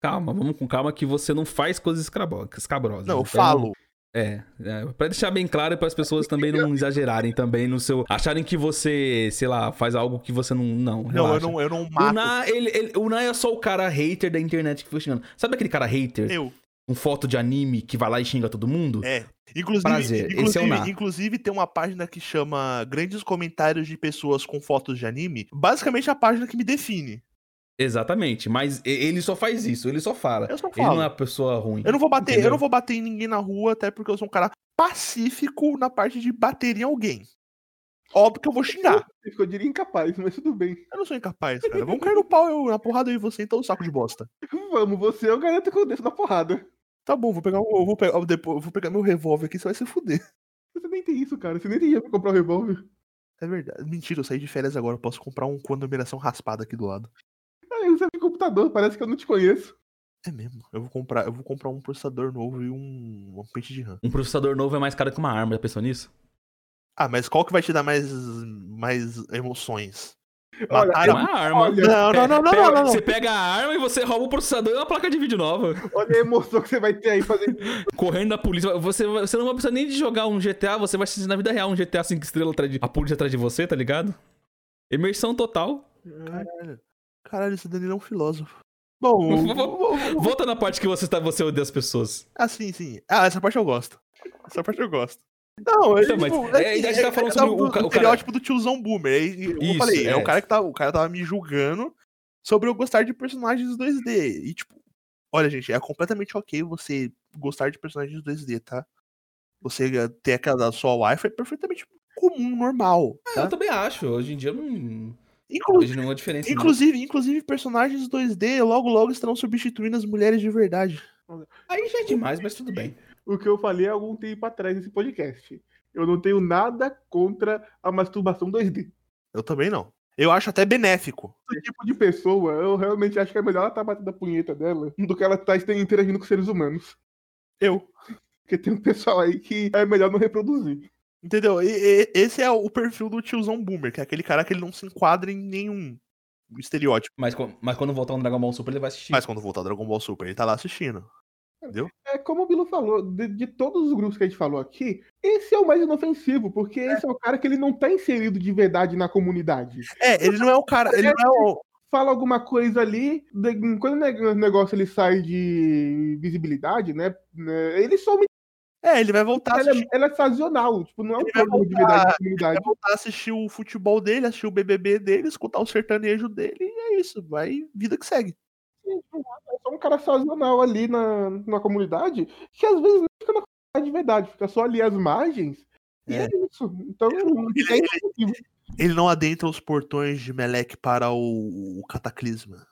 Calma, vamos com calma que você não faz coisas escabrosas. Não, eu Então, falo. É, é pra deixar bem claro e para as pessoas também não exagerarem também no seu. Acharem que você, sei lá, faz algo que você não. Não, Não, eu não, eu não O mato. Ná, ele, ele- o Ná é só o cara hater da internet que foi xingando. Sabe aquele cara hater Eu. com foto de anime que vai lá e xinga todo mundo? É. Inclusive, Prazer, esse é o inclusive, Ná. inclusive tem uma página que chama Grandes Comentários de Pessoas com Fotos de Anime. Basicamente a página que me define. Exatamente, mas ele só faz isso, ele só fala. Eu só Ele não falo. é uma pessoa ruim. Eu não vou bater, eu Entendeu? não vou bater em ninguém na rua, até porque eu sou um cara pacífico na parte de bater em alguém. Óbvio que eu vou xingar. Eu diria incapaz, mas tudo bem. Eu não sou incapaz, cara. Vamos cair no pau, eu, na porrada eu e você, então saco de bosta. Vamos, você eu garanto que eu desço na porrada. Tá bom, vou pegar, eu vou pegar, depois, eu vou pegar meu revólver aqui, você vai se fuder. Você nem tem isso, cara. Você nem tem dinheiro pra comprar um revólver. É verdade. Mentira, eu saí de férias agora, eu posso comprar um com a numeração raspada aqui do lado. Aí você tem computador, parece que eu não te conheço. É mesmo. Eu vou comprar, eu vou comprar um processador novo e um, um pente de RAM. Um processador novo é mais caro que uma arma, já pensou nisso? Ah, mas qual que vai te dar mais, mais emoções? Olha, Matar É a- uma arma. olha, Não, não, não, não, Pega- não, não, não. Você pega a arma e você rouba o processador e uma placa de vídeo nova. Olha a emoção que você vai ter aí fazendo. Correndo da polícia. Você, você não vai precisar nem de jogar um GTA, você vai assistir na vida real um GTA 5 estrelas atrás de, a polícia atrás de você, tá ligado? Imersão total. Caralho. Caralho, esse Danilo é um filósofo. Bom, Volta na parte que você, tá, você odeia as pessoas. ah, sim, sim. Ah, essa parte eu gosto. Essa parte eu gosto. Não, Então, mas, é, a gente tá falando sobre o ca- o cara- estereótipo do tiozão boomer. E, eu Isso, falei, é. é. o cara que tá, o cara tava me julgando sobre eu gostar de personagens 2D. E tipo, olha, gente, é completamente ok você gostar de personagens 2D, tá? Você ter aquela sua wife é perfeitamente comum, normal. É, Tá? Eu também acho. Hoje em dia não. Inclu- Hoje não uma diferença. não. inclusive, inclusive, personagens 2D logo logo estarão substituindo as mulheres de verdade. Aí já é demais, mas tudo bem. o que eu falei há algum tempo atrás nesse podcast. Eu não tenho nada contra a masturbação 2D. Eu também não. Eu acho até benéfico. Esse tipo de pessoa, eu realmente acho que é melhor ela estar batendo a punheta dela do que ela estar interagindo com seres humanos. Eu. Porque tem um pessoal aí que é melhor não reproduzir. Entendeu? E- e- esse é o perfil do tiozão boomer, que é aquele cara que ele não se enquadra em nenhum estereótipo. Mas, mas quando voltar um Dragon Ball Super, ele vai assistir. Mas quando voltar Dragon Ball Super, ele tá lá assistindo. É como o Bilo falou, de, de todos os grupos que a gente falou aqui, esse é o mais inofensivo, porque esse é o cara que ele não tá inserido de verdade na comunidade. É, ele não é o cara. Ele não é o. Fala alguma coisa ali, de- quando o o negócio ele sai de visibilidade, né? né, Ele some, É, ele vai voltar a ele, assistir. é, ele é sazonal, tipo, não é um programa de da Ele vai voltar a assistir o futebol dele, assistir o BBB dele, escutar o sertanejo dele, e é isso. Vai, vida que segue. É só um cara sazonal ali na, na comunidade, que às vezes não fica na comunidade de verdade, fica só ali as margens. E É. é isso. Então, não tem Ele- não adentra os portões de Melek para o, o Cataclisma.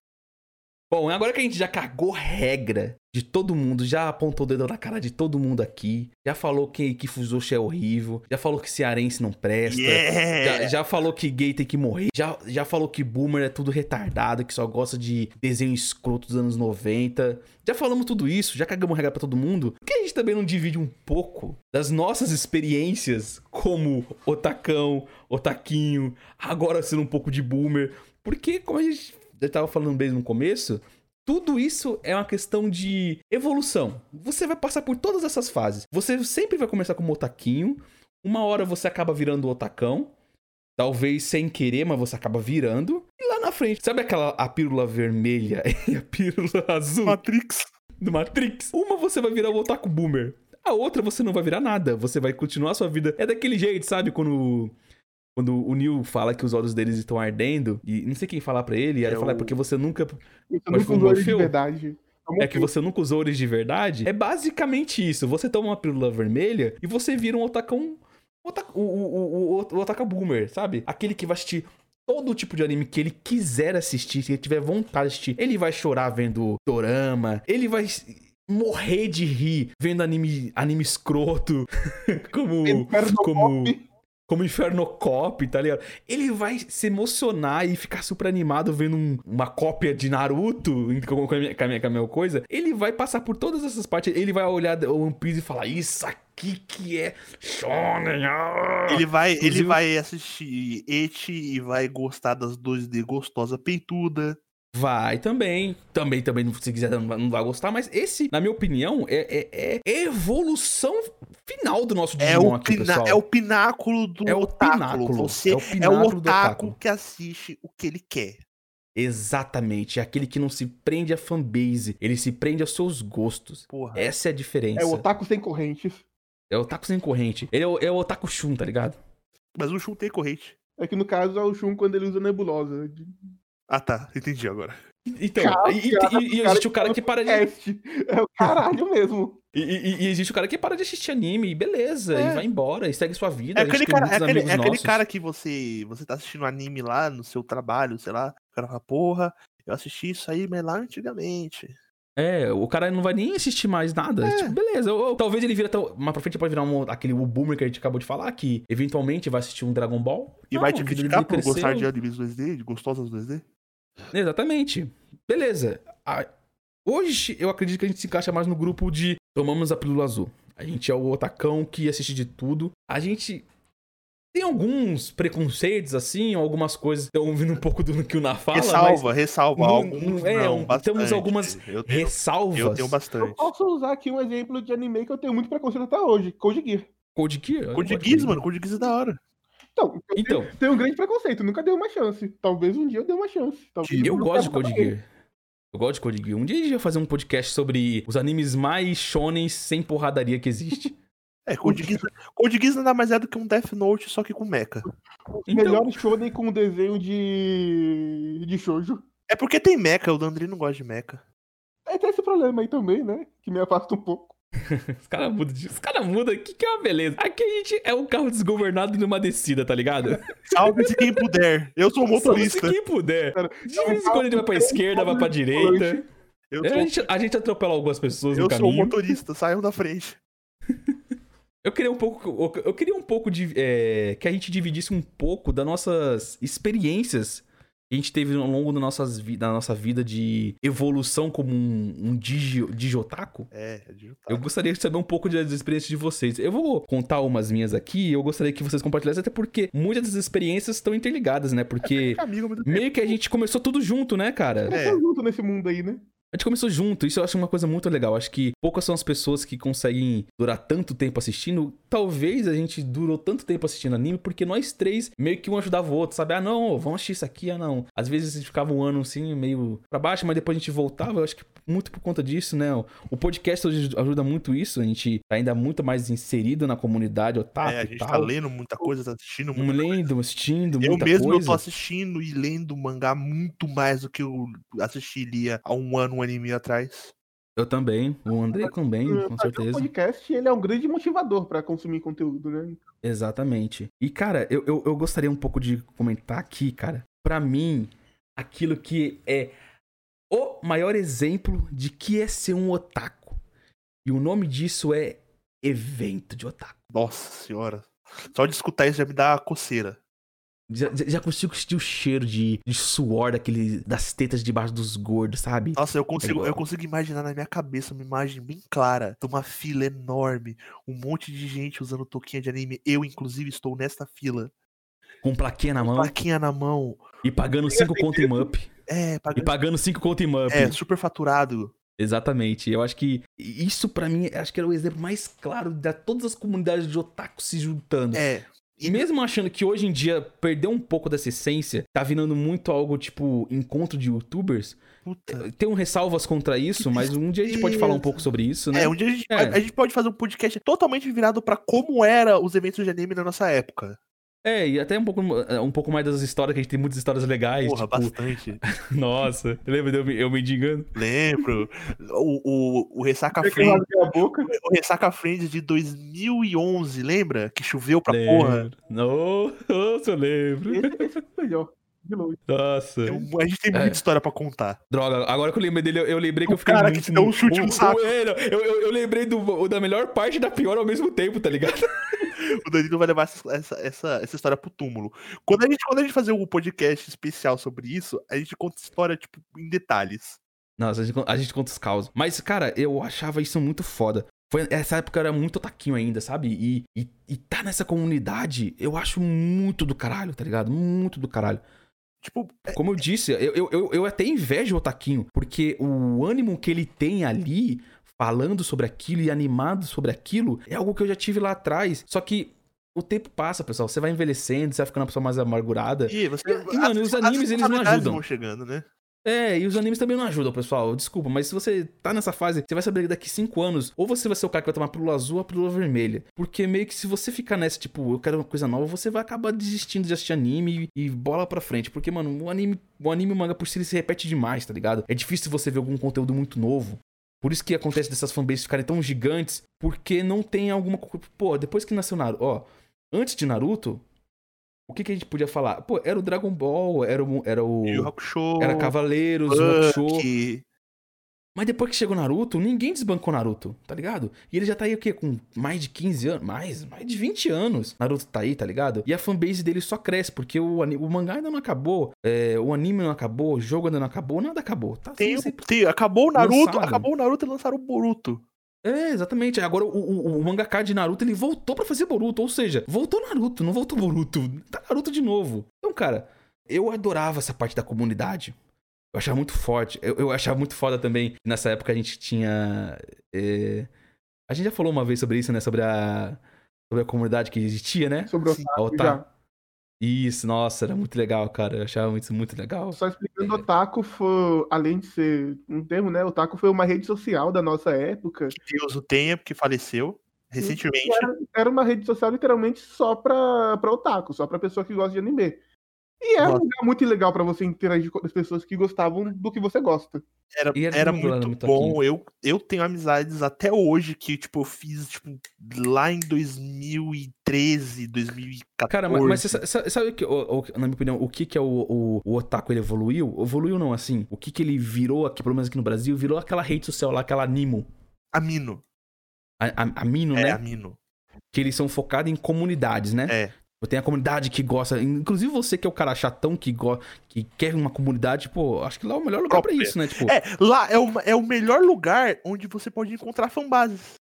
Bom, agora que a gente já cagou regra de todo mundo, já apontou o dedo na cara de todo mundo aqui, já falou que, que Fuzoshi é horrível, já falou que cearense não presta, Yeah! já, já falou que gay tem que morrer, já, já falou que boomer é tudo retardado, que só gosta de desenho escroto dos anos 90. Já falamos tudo isso, já cagamos regra pra todo mundo. Por que a gente também não divide um pouco das nossas experiências como otacão, otaquinho, agora sendo um pouco de boomer? Porque, como a gente eu tava falando bem no começo, tudo isso é uma questão de evolução. Você vai passar por todas essas fases. Você sempre vai começar como otaquinho. Uma hora você acaba virando otacão. Talvez sem querer, mas você acaba virando. E lá na frente, sabe aquela a pílula vermelha e a pílula azul Matrix. do Matrix? Uma você vai virar o otaku boomer. A outra você não vai virar nada. Você vai continuar a sua vida. É daquele jeito, sabe? Quando quando o Neil fala que os olhos deles estão ardendo, e não sei quem falar pra ele, e aí É ele fala, é o- porque você nunca. Foi um usou de verdade. É que você nunca usou eles de verdade. É basicamente isso. Você toma uma pílula vermelha e você vira um otacão. ota- O, o, o, o, otaka boomer, sabe? Aquele que vai assistir todo tipo de anime que ele quiser assistir, se ele tiver vontade de assistir. Ele vai chorar vendo dorama, ele vai morrer de rir vendo anime, anime escroto, como, como. Como Inferno Cop, tá ligado? Ele vai se emocionar e ficar super animado vendo um- uma cópia de Naruto com com a, minha, com, a minha, com a minha coisa. Ele vai passar por todas essas partes, ele vai olhar o One Piece e falar, isso aqui que é shonen, ah!" Ele vai, ele vai assistir Eti e vai gostar das 2D gostosa peituda. Vai também. Também, também, se quiser, não vai, gostar. Mas esse, na minha opinião, é, é, é evolução final do nosso É Digimon o, aqui, pessoal. é o pináculo do É o otaku. pináculo, Você é o é o pináculo do otaku otaku. que assiste o que ele quer. Exatamente. É aquele que não se prende à fanbase. Ele se prende aos seus gostos. Porra. Essa é a diferença. É o Otaku sem correntes. É o otaku sem corrente. Ele é o, é o otaku Shun, tá ligado? Mas o Shun tem corrente. É que no caso é o Shun quando ele usa nebulosa. Ah tá, entendi agora. Então, Cara, e, e- cara, e- e cara, existe o cara que para de. É o caralho mesmo. E, e- e existe o cara que para de assistir anime, e beleza, É. e vai embora, e segue sua vida. É aquele cara, é aquele, é aquele cara que você, você tá assistindo anime lá no seu trabalho, sei lá. O cara fala, porra, eu assisti isso aí, mas lá antigamente. É, o cara não vai nem assistir mais nada. É. Tipo, beleza. Ou, ou talvez ele vira. tão- Mais pra frente pode virar um, aquele o boomer que a gente acabou de falar, que eventualmente vai assistir um Dragon Ball. E Não, vai te criticar por gostar cresceu. de animes 2D, de gostosas 2D? Exatamente. Beleza. A- Hoje eu acredito que a gente se encaixa mais no grupo de tomamos a pílula azul. A gente é o otacão que assiste de tudo. A gente tem alguns preconceitos, assim, algumas coisas. Estão ouvindo um pouco do que o Na fala, ressalva, ressalva. não- alguns não- é, não, um- bastante. temos algumas Eu tenho, ressalvas. eu tenho Eu bastante. posso usar aqui um exemplo de anime que eu tenho muito preconceito até hoje. Code Gear. Code Gear? eu Code Geass, mano, Code Geass é da hora. Então, Então, tenho, tenho um grande preconceito. Nunca dei uma chance. Talvez um dia eu dê uma chance. Talvez eu gosto de Code. Gear. Eu gosto de Code Gear. Um dia a gente vai fazer um podcast sobre os animes mais shonen sem porradaria que existe. É, Code Geass, Code Geass nada mais é do que um Death Note, só que com mecha. Então- Melhor shonen com desenho de. de shoujo. É porque tem mecha, o Dandri não gosta de mecha. É, tem esse problema aí também, né? Que me afasta um pouco. Os caras mudam, de- os cara mudam, que que é uma beleza. Aqui a gente é um carro desgovernado numa descida, tá ligado? Salve-se quem puder. Eu sou motorista. quem puder. Cara, De vez em quando a gente vai pra esquerda, vai pra direita. Eu É, sou, A gente, a gente atropela algumas pessoas eu no sou caminho. motorista, saiam da frente. Eu queria um pouco, eu queria um pouco de é, que a gente dividisse um pouco das nossas experiências a gente teve ao longo da, nossas, vi- da nossa vida de evolução como um, um digi, digiotaku. É, é de Eu gostaria de saber um pouco das experiências de vocês. Eu vou contar umas minhas aqui e eu gostaria que vocês compartilhassem, até porque muitas das experiências estão interligadas, né? Porque amigo meu meio que a gente começou tudo junto, né, cara? É. Junto nesse mundo aí, né? A gente começou junto, isso eu acho uma coisa muito legal. Acho que poucas são as pessoas que conseguem durar tanto tempo assistindo. Talvez a gente durou tanto tempo assistindo anime porque nós três meio que um ajudava o outro, sabe? Ah, não, vamos assistir isso aqui, ah, não. Às vezes a gente ficava um ano assim, meio pra baixo, mas depois a gente voltava. Eu acho que muito por conta disso, né? O podcast hoje ajuda muito isso. A gente tá ainda muito mais inserido na comunidade otaku É, a gente tá lendo muita coisa, tá assistindo muita coisa. lendo, assistindo, Eu muita mesmo eu coisa. tô assistindo e lendo mangá muito mais do que eu assistiria há um ano, um ano e meio atrás. Eu também, o André também, com certeza. podcast, ele é um grande motivador pra consumir conteúdo, né? Exatamente. E, cara, eu, eu, eu gostaria um pouco de comentar aqui, cara. Pra mim, aquilo que é o maior exemplo de que é ser um otaku. E o nome disso é evento de otaku. Nossa senhora. Só de escutar isso já me dá coceira. Já, já- consigo sentir o cheiro de, de suor daquele, das tetas debaixo dos gordos, sabe? Nossa, eu consigo, igual. eu consigo imaginar na minha cabeça uma imagem bem clara de uma fila enorme, um monte de gente usando touquinha de anime. Eu, inclusive, estou nesta fila. Com plaquinha na mão Plaquinha na mão. e pagando 5 conto em Mup. É, E pagando. pagando 5 conto em Mup. É, super faturado. Exatamente. Eu acho que isso pra mim, acho que era o exemplo mais claro de todas as comunidades de otaku se juntando. É. E mesmo achando que hoje em dia perdeu um pouco dessa essência, tá virando muito algo tipo encontro de youtubers. Puta. Tem um ressalvas contra isso, mas um dia a gente pode falar um pouco sobre isso, né? É, um dia a gente, É. a, a gente pode fazer um podcast totalmente virado pra como era os eventos de anime na nossa época. É, e até um pouco, um pouco mais das histórias, que a gente tem muitas histórias legais. Porra, tipo, bastante. nossa, lembra de eu, me- eu mendigando? Lembro. O, o, o Ressaca que eu Friends. O Ressaca Friends de 2011, lembra? Que choveu pra porra. Lembro. Nossa, eu lembro. Esse, esse foi o melhor. De longe. Nossa. Um- a gente tem É. muita história pra contar. Droga, agora que eu lembrei dele, eu, eu lembrei que O eu fiquei cara que muito... te deu um chute no o- saco. é, não, eu, eu, eu lembrei do, da melhor parte e da pior ao mesmo tempo, tá ligado? O Danilo vai levar essa, essa, essa, essa história pro túmulo. Quando a, gente, quando a gente fazer um podcast especial sobre isso, a gente conta história, tipo, em detalhes. Nossa, a gente, a gente conta os causos. Mas, cara, eu achava isso muito foda. Foi, essa época era muito otaquinho ainda, sabe? E, e, e tá nessa comunidade, eu acho muito do caralho, tá ligado? Muito do caralho. Tipo, Como eu disse, eu, eu, eu, eu até invejo o Otaquinho, porque o ânimo que ele tem ali, falando sobre aquilo e animado sobre aquilo, é algo que eu já tive lá atrás. Só que o tempo passa, pessoal. Você vai envelhecendo, você vai ficando uma pessoa mais amargurada. e você. E, mano, os animes, eles não ajudam. vão chegando, né? É, e os animes também não ajudam, pessoal. Desculpa, mas se você tá nessa fase, você vai saber que daqui 5 anos, ou você vai ser o cara que vai tomar pílula azul ou a pílula vermelha. Porque meio que se você ficar nessa, tipo, eu quero uma coisa nova, você vai acabar desistindo de assistir anime e, e bola pra frente. Porque, mano, o anime, o anime e o manga por si ele se repete demais, tá ligado? É difícil você ver algum conteúdo muito novo. Por isso que acontece dessas fanbases ficarem tão gigantes, porque não tem alguma Pô, depois que nasceu Naruto, ó, antes de Naruto, o que, que a gente podia falar? Pô, era o Dragon Ball, era o. Era o. Yu Hakusho. Era Cavaleiros, Hakusho. Mas depois que chegou Naruto, ninguém desbancou Naruto, tá ligado? E ele já tá aí o quê? Com mais de 15 anos? Mais, mais de 20 anos. Naruto tá aí, tá ligado? E a fanbase dele só cresce, porque o, o mangá ainda não acabou, é, o anime não acabou, o jogo ainda não acabou, nada acabou. Tá Tem, sempre- tem- acabou o Naruto, Lançado. acabou o Naruto e lançaram o Boruto. É, exatamente. Agora o, o, o mangaka de Naruto, ele voltou pra fazer Boruto. Ou seja, voltou Naruto, não voltou Boruto. Tá Naruto de novo. Então, cara, eu adorava essa parte da comunidade. Eu achava muito forte. Eu, eu achava muito foda também. Nessa época a gente tinha. é, A gente já falou uma vez sobre isso, né? Sobre a. Sobre a comunidade que existia, né? Sobre o otaku já. Isso, nossa, era muito legal, cara. Eu achava isso muito legal. Só explicando, otaku foi, além de ser um termo, né? Otaku foi uma rede social da nossa época. Que Deus o tenha, porque faleceu recentemente. Era, era uma rede social literalmente só pra, pra otaku, só pra pessoa que gosta de anime. E é um lugar muito legal pra você interagir com as pessoas que gostavam do que você gosta. Era, era era muito bom. Eu, eu tenho amizades até hoje que, tipo, eu fiz, tipo, lá em 2013, 2014. Cara, mas, mas você sa- sa- sabe, que, o- o- na minha opinião, o que, que é o, o, o otaku ele evoluiu? Evoluiu não, assim. O que, que ele virou aqui, pelo menos aqui no Brasil, virou aquela rede social lá, aquela Animo. Amino. A, a, Amino, É, né? Amino. Que eles são focados em comunidades, né? É. Tem a comunidade que gosta. Inclusive você que é o cara chatão que, go, que quer uma comunidade, pô, acho que lá é o melhor lugar pra Própria. isso, né? Tipo, É, lá é o, é o melhor lugar onde você pode encontrar fanbases.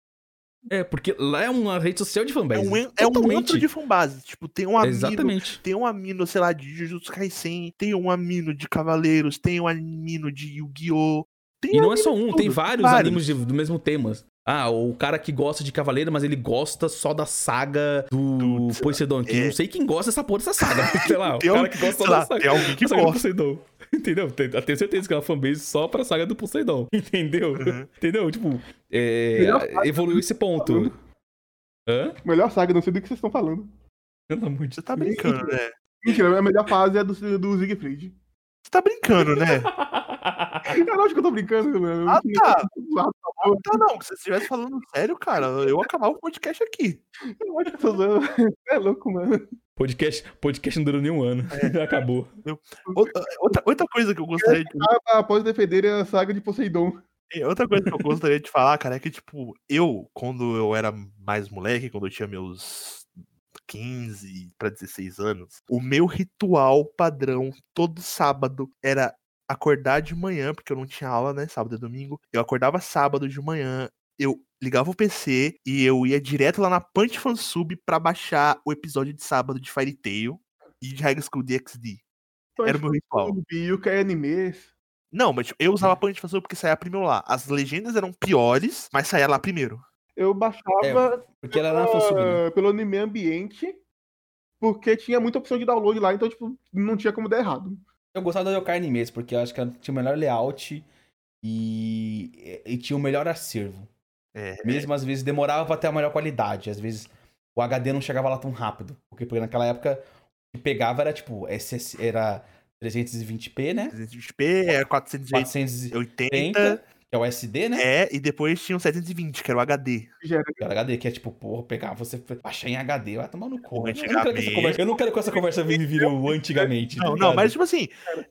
é, porque lá é uma rede social de É fanbase. um, é um antro de fanbases. Tipo, tem um amino, Exatamente. tem um amino, sei lá, de Jujutsu Kaisen, tem um amino de Cavaleiros, tem um amino de Yu-Gi-Oh! E não é só um, tem vários, vários. animes de- do mesmo tema. Ah, o cara que gosta de Cavaleiro, mas ele gosta só da saga do, Do- Poseidon. Que eu é. não sei quem gosta dessa porra dessa saga. sei lá, o Tem cara um- que gosta da saga. tem alguém que gosta. Poseidon. Entendeu? Eu tenho certeza que é uma fanbase só pra saga do Poseidon. Entendeu? Uhum. Entendeu? Tipo, é, evoluiu esse ponto. Hã? Melhor saga, não sei do que vocês estão falando. Pelo amor de Você tá brincando, né? Mentira, a melhor fase é do, do Siegfried. Você tá brincando, né? É lógico que eu tô brincando, mano. Ah, tá. Tá, não, se você estivesse falando sério, cara, eu acabava o podcast aqui. Eu acho que tô zoando. É louco, mano. Podcast, podcast não durou nem um ano. Acabou. Outra, outra, outra coisa que eu gostaria de. Ah, Após defender a saga de Poseidon. E Outra coisa que eu gostaria de falar, cara, é que, tipo, eu, quando eu era mais moleque, quando eu tinha meus 15 para 16 anos, o meu ritual padrão todo sábado era acordar de manhã, porque eu não tinha aula, né, sábado e domingo. Eu acordava sábado de manhã, eu ligava o PC e eu ia direto lá na Punch Fansub pra baixar o episódio de sábado de Fairy Tail e de High School DxD. Era o meu ritual. É animes. Não, mas tipo, eu usava a Punch Fansub porque saía primeiro lá. As legendas eram piores, mas saía lá primeiro. Eu baixava Porque ela era na né? pelo anime ambiente, porque tinha muita opção de download lá, então, tipo, não tinha como dar errado. Eu gostava da Yokai Animes, porque eu acho que ela tinha o melhor layout e, e tinha o melhor acervo. É, Mesmo às vezes demorava pra ter a melhor qualidade. Às vezes o HD não chegava lá tão rápido. Porque, porque naquela época o que pegava era tipo, SS, era 320p, né? 320p, é 480, 480, que é o SD, né? é, e depois tinha o 720, que era o HD. Que era HD, que é tipo, porra, pegar, você baixar em HD, vai tomar no cu. Pô, Eu não quero que essa conversa, eu não quero que essa conversa vir vir o antigamente. tá Não, não, ligado? mas tipo assim,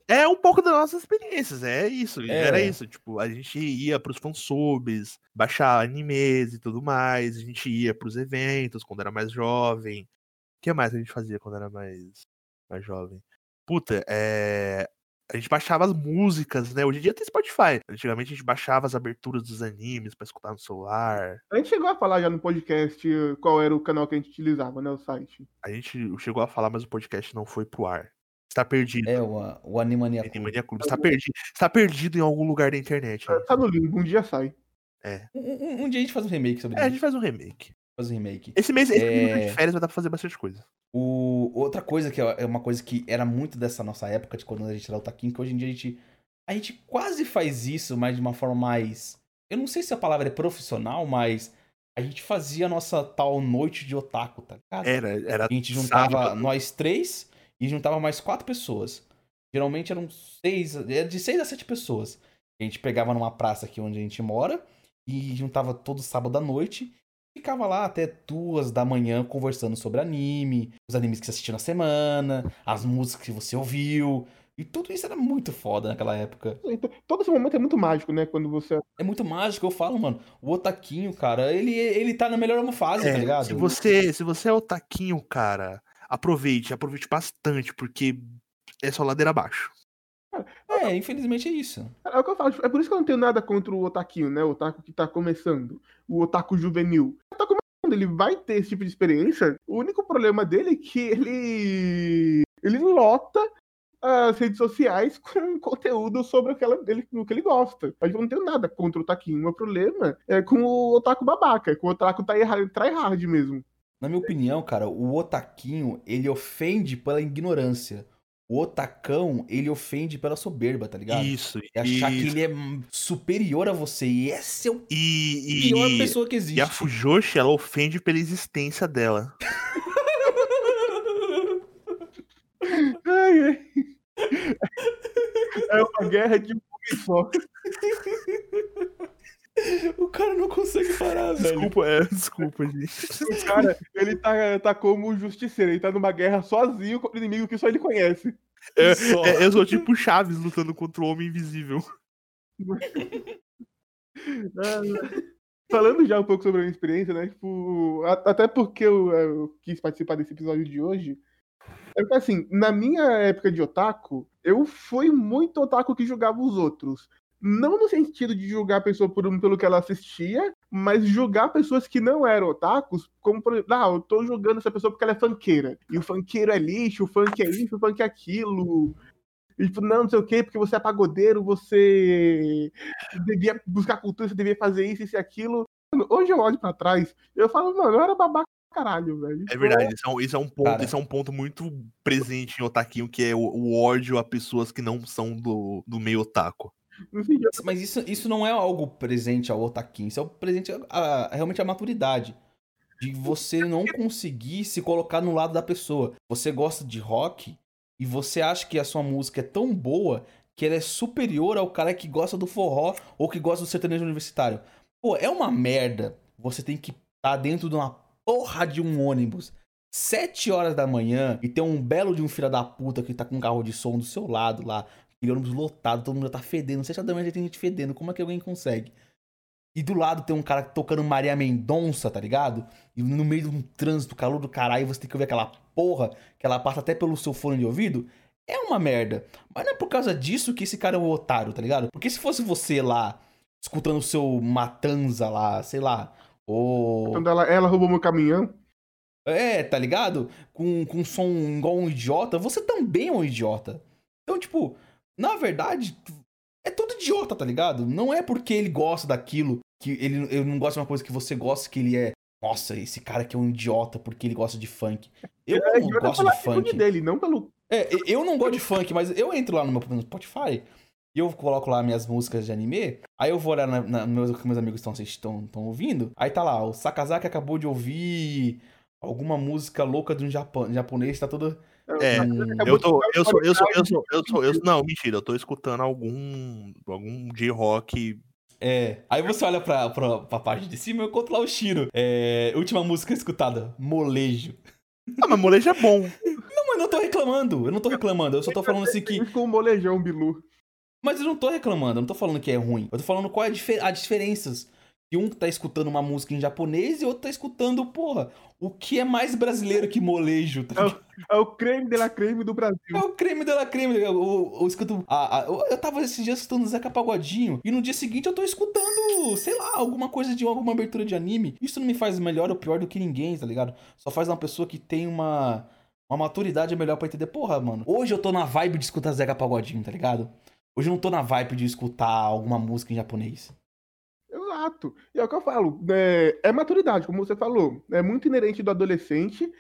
é um pouco das nossas experiências, é isso, É. era isso, tipo, a gente ia pros fansubs, baixar animes e tudo mais, a gente ia pros eventos quando era mais jovem. O que mais a gente fazia quando era mais, mais jovem? Puta, é... A gente baixava as músicas, né? Hoje em dia tem Spotify. Antigamente a gente baixava as aberturas dos animes pra escutar no celular. A gente chegou a falar já no podcast eh, qual era o canal que a gente utilizava, né? O site. A gente chegou a falar, mas o podcast não foi pro ar. Está perdido. É, o, o Animania Club. Animania Clube. Está perdido. Está perdido em algum lugar da internet. aí. Tá no limbo, um dia sai. Um, um- um dia a gente faz um remake sobre É, a isso. gente faz um remake. Faz um remake. Esse mês, esse mês É. de férias vai dar pra fazer bastante coisa. O, outra coisa que é uma coisa que era muito dessa nossa época, de quando a gente era otaquinho, que hoje em dia a gente, a gente quase faz isso, mas de uma forma mais. Eu não sei se a palavra é profissional, mas a gente fazia a nossa tal noite de otaku, tá ligado? Era, era. A gente juntava sábado. nós três e juntava mais quatro pessoas. Geralmente eram seis, era de seis a sete pessoas. A gente pegava numa praça aqui onde a gente mora e juntava todo sábado à noite. Ficava lá até duas da manhã conversando sobre anime, os animes que você assistiu na semana, as músicas que você ouviu. E tudo isso era muito foda naquela época. Então, todo esse momento é muito mágico, né? Quando você. É muito mágico, eu falo, mano. O Otaquinho, cara, ele, ele tá na melhor fase, É, tá ligado? se você, se você é otaquinho, cara, aproveite, aproveite bastante, porque é só ladeira abaixo. É, infelizmente é isso. É o que eu falo, tipo, é por isso que eu não tenho nada contra o otaquinho, né? O otaku que tá começando. O otaku juvenil. Tá começando, ele vai ter esse tipo de experiência. O único problema dele é que ele. Ele lota as redes sociais com conteúdo sobre aquela dele, o que ele gosta. Mas eu não tenho nada contra o otaquinho. O meu problema é com o otaku babaca, é com o otaku tryhard mesmo. Na minha opinião, cara, o otaquinho, ele ofende pela ignorância. O otacão, ele ofende pela soberba, tá ligado? Isso. É achar que isso. ele é superior a você. E essa é a E, pior e, pessoa que existe. e a Fujoshi, ela ofende pela existência dela. Ai, ai. É uma guerra de um só. O cara não consegue parar, velho. Desculpa, é, desculpa, gente. O cara, ele tá, tá como o justiceiro, ele tá numa guerra sozinho contra o inimigo que só ele conhece. É, Só. é, eu sou tipo Chaves lutando contra o Homem Invisível. Ah, Falando já um pouco sobre a minha experiência, né? Tipo, a- até porque eu, eu quis participar desse episódio de hoje. É porque, assim, na minha época de otaku, eu fui muito otaku que julgava os outros. Não no sentido de julgar a pessoa por, pelo que ela assistia, mas julgar pessoas que não eram otakus, como, por exemplo, ah, eu tô julgando essa pessoa porque ela é funkeira. E o funkeiro é lixo, o funk é isso, o funk é aquilo. E, tipo, não, não sei o quê, porque você é pagodeiro, você devia buscar cultura, você devia fazer isso, isso e aquilo. Mano, Hoje eu olho pra trás, eu falo, mano, eu era babaca pra caralho, velho. É verdade, isso é um, isso é um ponto, Cara. isso é um ponto muito presente em Otaquinho, que é o, o ódio a pessoas que não são do, do meio otaku. Mas isso, isso não é algo presente ao otaquinho. Isso é o presente a, a- realmente a maturidade. De você não conseguir se colocar no lado da pessoa. Você gosta de rock e você acha que a sua música é tão boa que ela é superior ao cara que gosta do forró ou que gosta do sertanejo universitário. Pô, é uma merda. Você tem que estar tá dentro de uma porra de um ônibus. Sete horas da manhã e ter um belo de um filho da puta que tá com um carro de som do seu lado lá, aquele ônibus lotado, todo mundo já tá fedendo. Sete horas da manhã já tem gente fedendo. Como é que alguém consegue? E do lado tem um cara tocando Maria Mendonça, tá ligado? E no meio de um trânsito, calor do caralho, você tem que ouvir aquela porra que ela passa até pelo seu fone de ouvido. É uma merda. Mas não é por causa disso que esse cara é um otário, tá ligado? Porque se fosse você lá, escutando o seu Matanza lá, sei lá, ou... Quando ela, ela roubou meu caminhão. É, tá ligado? Com, com um som igual um idiota, você também é um idiota. Então, tipo, na verdade, é tudo idiota, tá ligado? Não é porque ele gosta daquilo, que ele, ele não gosta de uma coisa que você gosta, que ele é. Nossa, esse cara aqui é um idiota porque ele gosta de funk. Eu é, não gosto de funk. Dele, não pelo... É, eu não gosto de funk, mas eu entro lá no meu Spotify e eu coloco lá minhas músicas de anime, aí eu vou olhar na, na, meus, que meus amigos estão ouvindo, aí tá lá, o Sakazaki acabou de ouvir alguma música louca de um japonês, tá todo é, eu tô, eu sou, eu sou, eu sou, eu sou, eu sou, não, mentira, eu tô escutando algum, algum J-Rock é, aí você olha pra, pra, pra parte de cima e eu encontro lá o Shiro. É, última música escutada, Molejo. Ah, mas molejo é bom. Não, mas eu não tô reclamando, eu não tô reclamando, eu só tô falando assim que... Com o molejão, Bilu. Mas eu não tô reclamando, eu não tô falando que é ruim. Eu tô falando qual é a difer as diferenças que um tá escutando uma música em japonês e outro tá escutando, porra, o que é mais brasileiro que molejo? Tá é, o, é, o, creme de la creme do Brasil. É o creme de la creme. Eu, eu, eu escuto. A, a, eu, eu tava esses dias escutando Zeca Pagodinho e no dia seguinte eu tô escutando, sei lá, alguma coisa de alguma abertura de anime. Isso não me faz melhor ou pior do que ninguém, tá ligado? Só faz uma pessoa que tem uma. Uma maturidade melhor pra entender. Porra, mano. Hoje eu tô na vibe de escutar Zeca Pagodinho, tá ligado? Hoje eu não tô na vibe de escutar alguma música em japonês. Exato. E é o que eu falo. É, é maturidade, como você falou. É muito inerente do adolescente,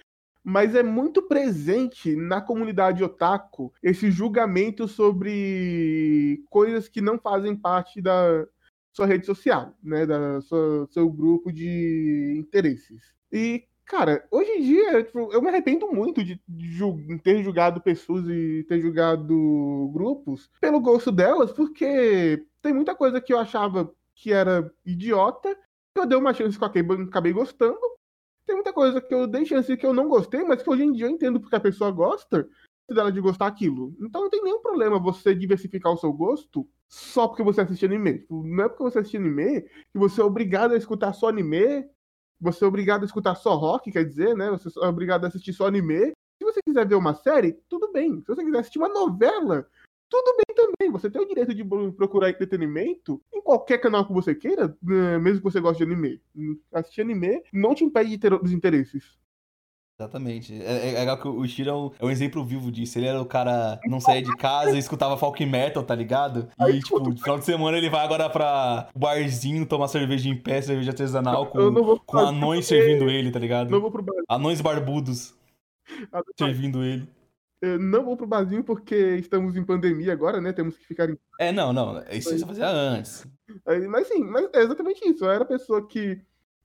mas é muito presente na comunidade otaku esse julgamento sobre coisas que não fazem parte da sua rede social, né, da sua, seu grupo de interesses. E cara, hoje em dia tipo, eu me arrependo muito de ter julgado pessoas e ter julgado grupos pelo gosto delas, porque tem muita coisa que eu achava que era idiota, eu dei uma chance que eu acabei, acabei gostando. Tem muita coisa que eu dei chance que eu não gostei, mas que hoje em dia eu entendo porque a pessoa gosta dela de gostar aquilo. Então não tem nenhum problema você diversificar o seu gosto só porque você assiste anime. Tipo, não é porque você assiste anime que você é obrigado a escutar só anime, você é obrigado a escutar só rock, quer dizer, né? Você é obrigado a assistir só anime. Se você quiser ver uma série, tudo bem. Se você quiser assistir uma novela, tudo bem também. Você tem o direito de procurar entretenimento em qualquer canal que você queira, né, mesmo que você goste de anime. Assistir anime não te impede de ter outros interesses. Exatamente. É, é legal que o Shiro é um, é um, exemplo vivo disso. Ele era o cara não saía de casa e escutava folk metal, tá ligado? E, Aí, tipo, no final de semana ele vai agora pra barzinho tomar cerveja em pé, cerveja artesanal, com, com anões servindo ele, tá ligado? Não vou pro bar. Anões barbudos servindo ele não vou pro barzinho porque estamos em pandemia agora, né? Temos que ficar em. É, não, não. Isso você fazia antes. Mas sim, mas é exatamente isso. Eu era a pessoa que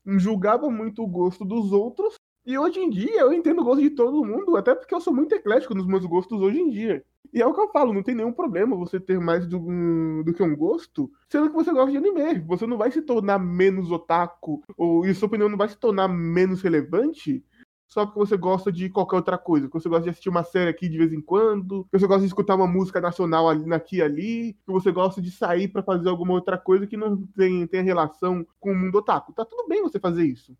julgava muito o gosto dos outros. E hoje em dia eu entendo o gosto de todo mundo, até porque eu sou muito eclético nos meus gostos hoje em dia. E é o que eu falo, não tem nenhum problema você ter mais do, do que um gosto, sendo que você gosta de anime. Você não vai se tornar menos otaku, ou e sua opinião não vai se tornar menos relevante só porque você gosta de qualquer outra coisa. Que você gosta de assistir uma série aqui de vez em quando, que você gosta de escutar uma música nacional ali, aqui e ali, que você gosta de sair para fazer alguma outra coisa que não tem, tem relação com o mundo otaku. Tá tudo bem você fazer isso.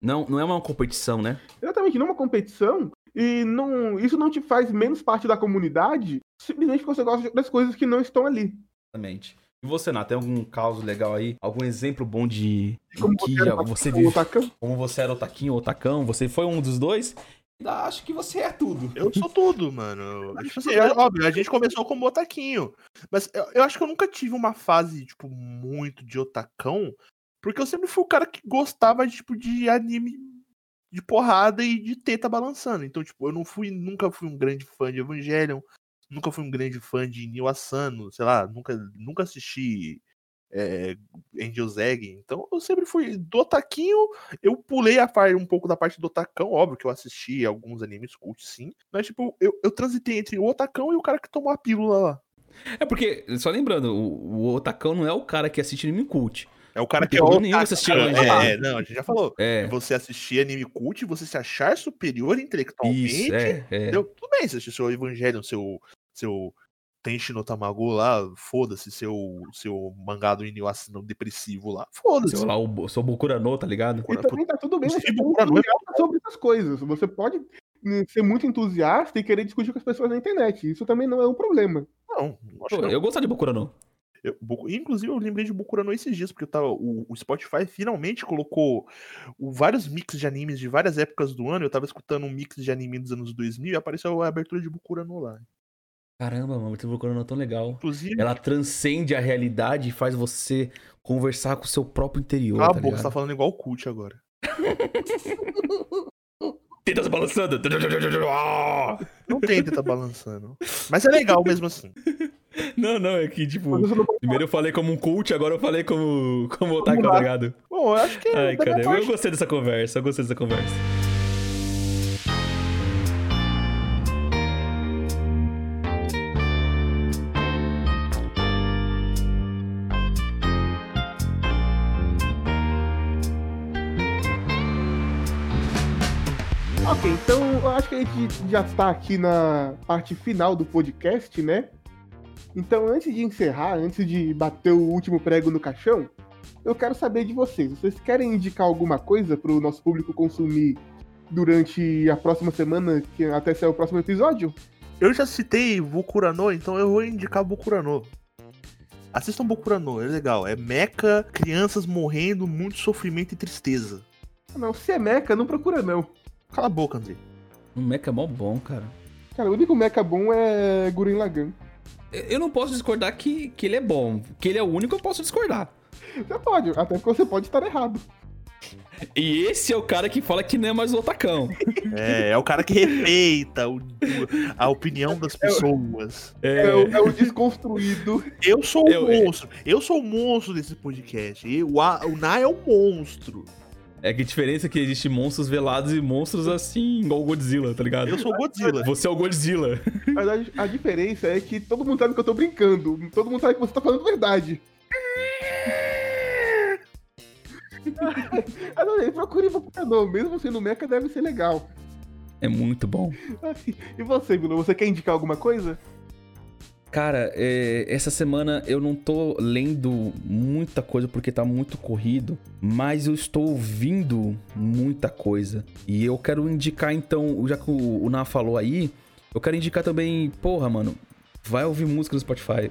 Não, não é uma competição, né? Exatamente, não é uma competição. E não, isso não te faz menos parte da comunidade simplesmente porque você gosta das coisas que não estão ali. Exatamente. E você, Nath, tem algum caso legal aí? Algum exemplo bom de como que você, vive? Como você era o taquinho ou tacão? Você foi um dos dois? Acho que você é tudo. Eu sou tudo, mano. Tipo assim, é, óbvio, a gente começou como otaquinho. Mas eu, eu, acho que eu nunca tive uma fase, tipo, muito de otacão. Porque eu sempre fui o cara que gostava, tipo, de anime de porrada e de teta balançando. Então, tipo, eu não fui, nunca fui um grande fã de Evangelion nunca fui um grande fã de Neil Asano, sei lá, nunca, nunca assisti é, Angel's Egg, então eu sempre fui do Otaquinho, eu pulei a parte, um pouco da parte do Otacão, óbvio que eu assisti alguns animes cult sim, mas tipo, eu, eu transitei entre o Otacão e o cara que tomou a pílula lá. É porque, só lembrando, o, o Otacão não é o cara que assiste anime cult. É o cara Não que é o. nenhum assistir é, é, não, a gente já falou. É, Você assistir anime cult, você se achar superior intelectualmente. isso, é, é. entendeu? Tudo bem, você assistir seu Evangelho, seu. seu Tenshi no Tamago lá, foda-se, seu, seu mangá do depressivo lá, foda-se. Seu lá, o seu Bokurano, tá ligado? E também tá tudo bem O você é sobre essas coisas. Você pode hum, ser muito entusiasta e querer discutir com as pessoas na internet. Isso também não é um problema. Não, acho Pô, que não. eu gosto de Bokurano. Eu- inclusive, eu lembrei de Bokurano esses dias, porque eu tava, o, o Spotify finalmente colocou o- vários mix de animes de várias épocas do ano. Eu tava escutando um mix de anime dos anos 2000 e apareceu a abertura de Bokurano lá. Caramba, mano, o Bokurano é tão legal. Inclusive, Ela transcende a realidade e faz você conversar com o seu próprio interior, cala a tá boca, você tá falando igual o Cult agora. Tenta se balançando. Não tem tá balançando. Mas é legal mesmo assim. Não, não, é que, tipo, primeiro eu falei como um cult, agora eu falei como, como otaku, tá ligado? Bom, eu acho que. Ai, cara, eu parte- gostei dessa conversa, eu gostei dessa conversa. Ok, então eu acho que a gente já tá aqui na parte final do podcast, né? Então, antes de encerrar, antes de bater o último prego no caixão, eu quero saber de vocês. Vocês querem indicar alguma coisa pro nosso público consumir durante a próxima semana, que até sair o próximo episódio? Eu já citei Bokurano, então eu vou indicar Bokurano. Assistam Bokurano, é legal. É meca, crianças morrendo, muito sofrimento e tristeza. Não, se é mecha, não procura não. Cala a boca, André. O mecha é mó bom, cara. Cara, o único mecha bom é Gurren Lagann. Eu eu não posso discordar que, que ele é bom. Que ele é o único, eu posso discordar. Você pode, até porque você pode estar errado. E esse é o cara que fala que não é mais o otacão. É, é o cara que respeita o- a opinião das pessoas. É, o, é o desconstruído. Eu sou o Eu- eu- monstro. Eu sou o monstro desse podcast. E o, A- o Na é o monstro. É que a diferença é que existe monstros velados e monstros assim, igual o Godzilla, tá ligado? Eu sou o Godzilla. Você é o Godzilla. Mas a, a diferença é que todo mundo sabe que eu tô brincando. Todo mundo sabe que você tá falando verdade. Adorei, procure Bokurano. Mesmo sendo mecha, deve ser legal. É muito bom. E você, Bruno, você quer indicar alguma coisa? Cara, é, essa semana eu não tô lendo muita coisa porque tá muito corrido, mas eu estou ouvindo muita coisa. E eu quero indicar então, já que o, o Ná falou aí, eu quero indicar também, porra, mano, vai ouvir música no Spotify.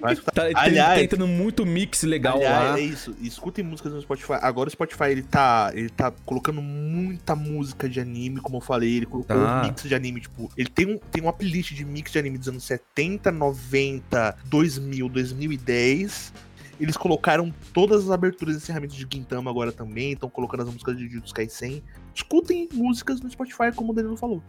Vai escutar. Tá, tem- Aliás- tá entrando muito mix legal Aliás, lá. é isso. Escutem músicas no Spotify. Agora o Spotify ele tá, ele tá colocando muita música de anime, como eu falei. Ele colocou Tá. um mix de anime. Tipo, ele tem, um, tem uma playlist de mix de anime dos anos 70, 90, 2000, 2010. Eles colocaram todas as aberturas e encerramentos de Gintama agora também. Estão colocando as músicas de Jujutsu Kaisen. Escutem músicas no Spotify, como o Danilo falou.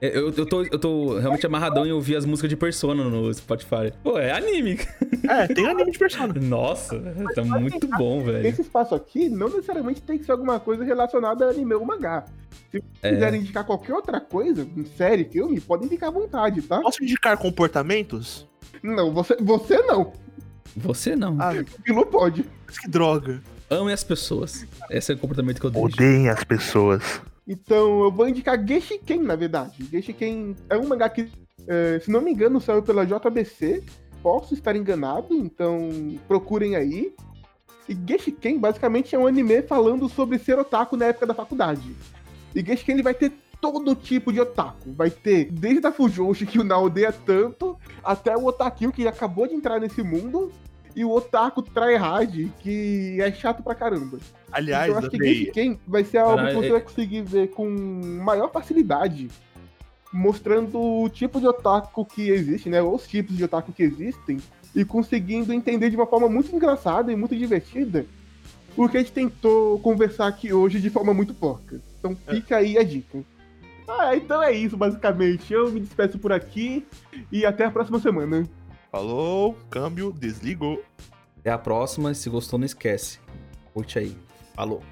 É, Eu, eu, tô, eu tô realmente amarradão em ouvir as músicas de Persona no Spotify. Pô, é anime. É, tem anime de persona. Nossa, tá muito bom, velho. Esse espaço aqui não necessariamente tem que ser alguma coisa relacionada a anime ou mangá. Se É. quiserem indicar qualquer outra coisa, série, filme, podem ficar à vontade, tá? Posso indicar comportamentos? Não, você, você não. Você não. Ah, O Pilo pode. mas que droga. Ame as pessoas. Esse é o comportamento que eu deixo. Odeiem as pessoas. Então eu vou indicar Geshiken, na verdade. Geshiken é um mangá que, é, se não me engano, saiu pela JBC. Posso estar enganado, então procurem aí. E Geshiken basicamente é um anime falando sobre ser otaku na época da faculdade. E Geshiken ele vai ter todo tipo de otaku. Vai ter desde a Fujoshi, que o Na odeia tanto, até o otaku que acabou de entrar nesse mundo. E o otaku tryhard, que é chato pra caramba. Aliás, eu acho que Genshiken vai ser algo Caralho, que você é- vai conseguir ver com maior facilidade, mostrando o tipo de otaku que existe, né? Os tipos de otaku que existem, e conseguindo entender de uma forma muito engraçada e muito divertida o que a gente tentou conversar aqui hoje de forma muito porca. Então fica aí a dica. Ah, então é isso, basicamente. Eu me despeço por aqui e até a próxima semana. falou, câmbio, desligou. Até a próxima. Se gostou, não esquece. Curte aí. Falou.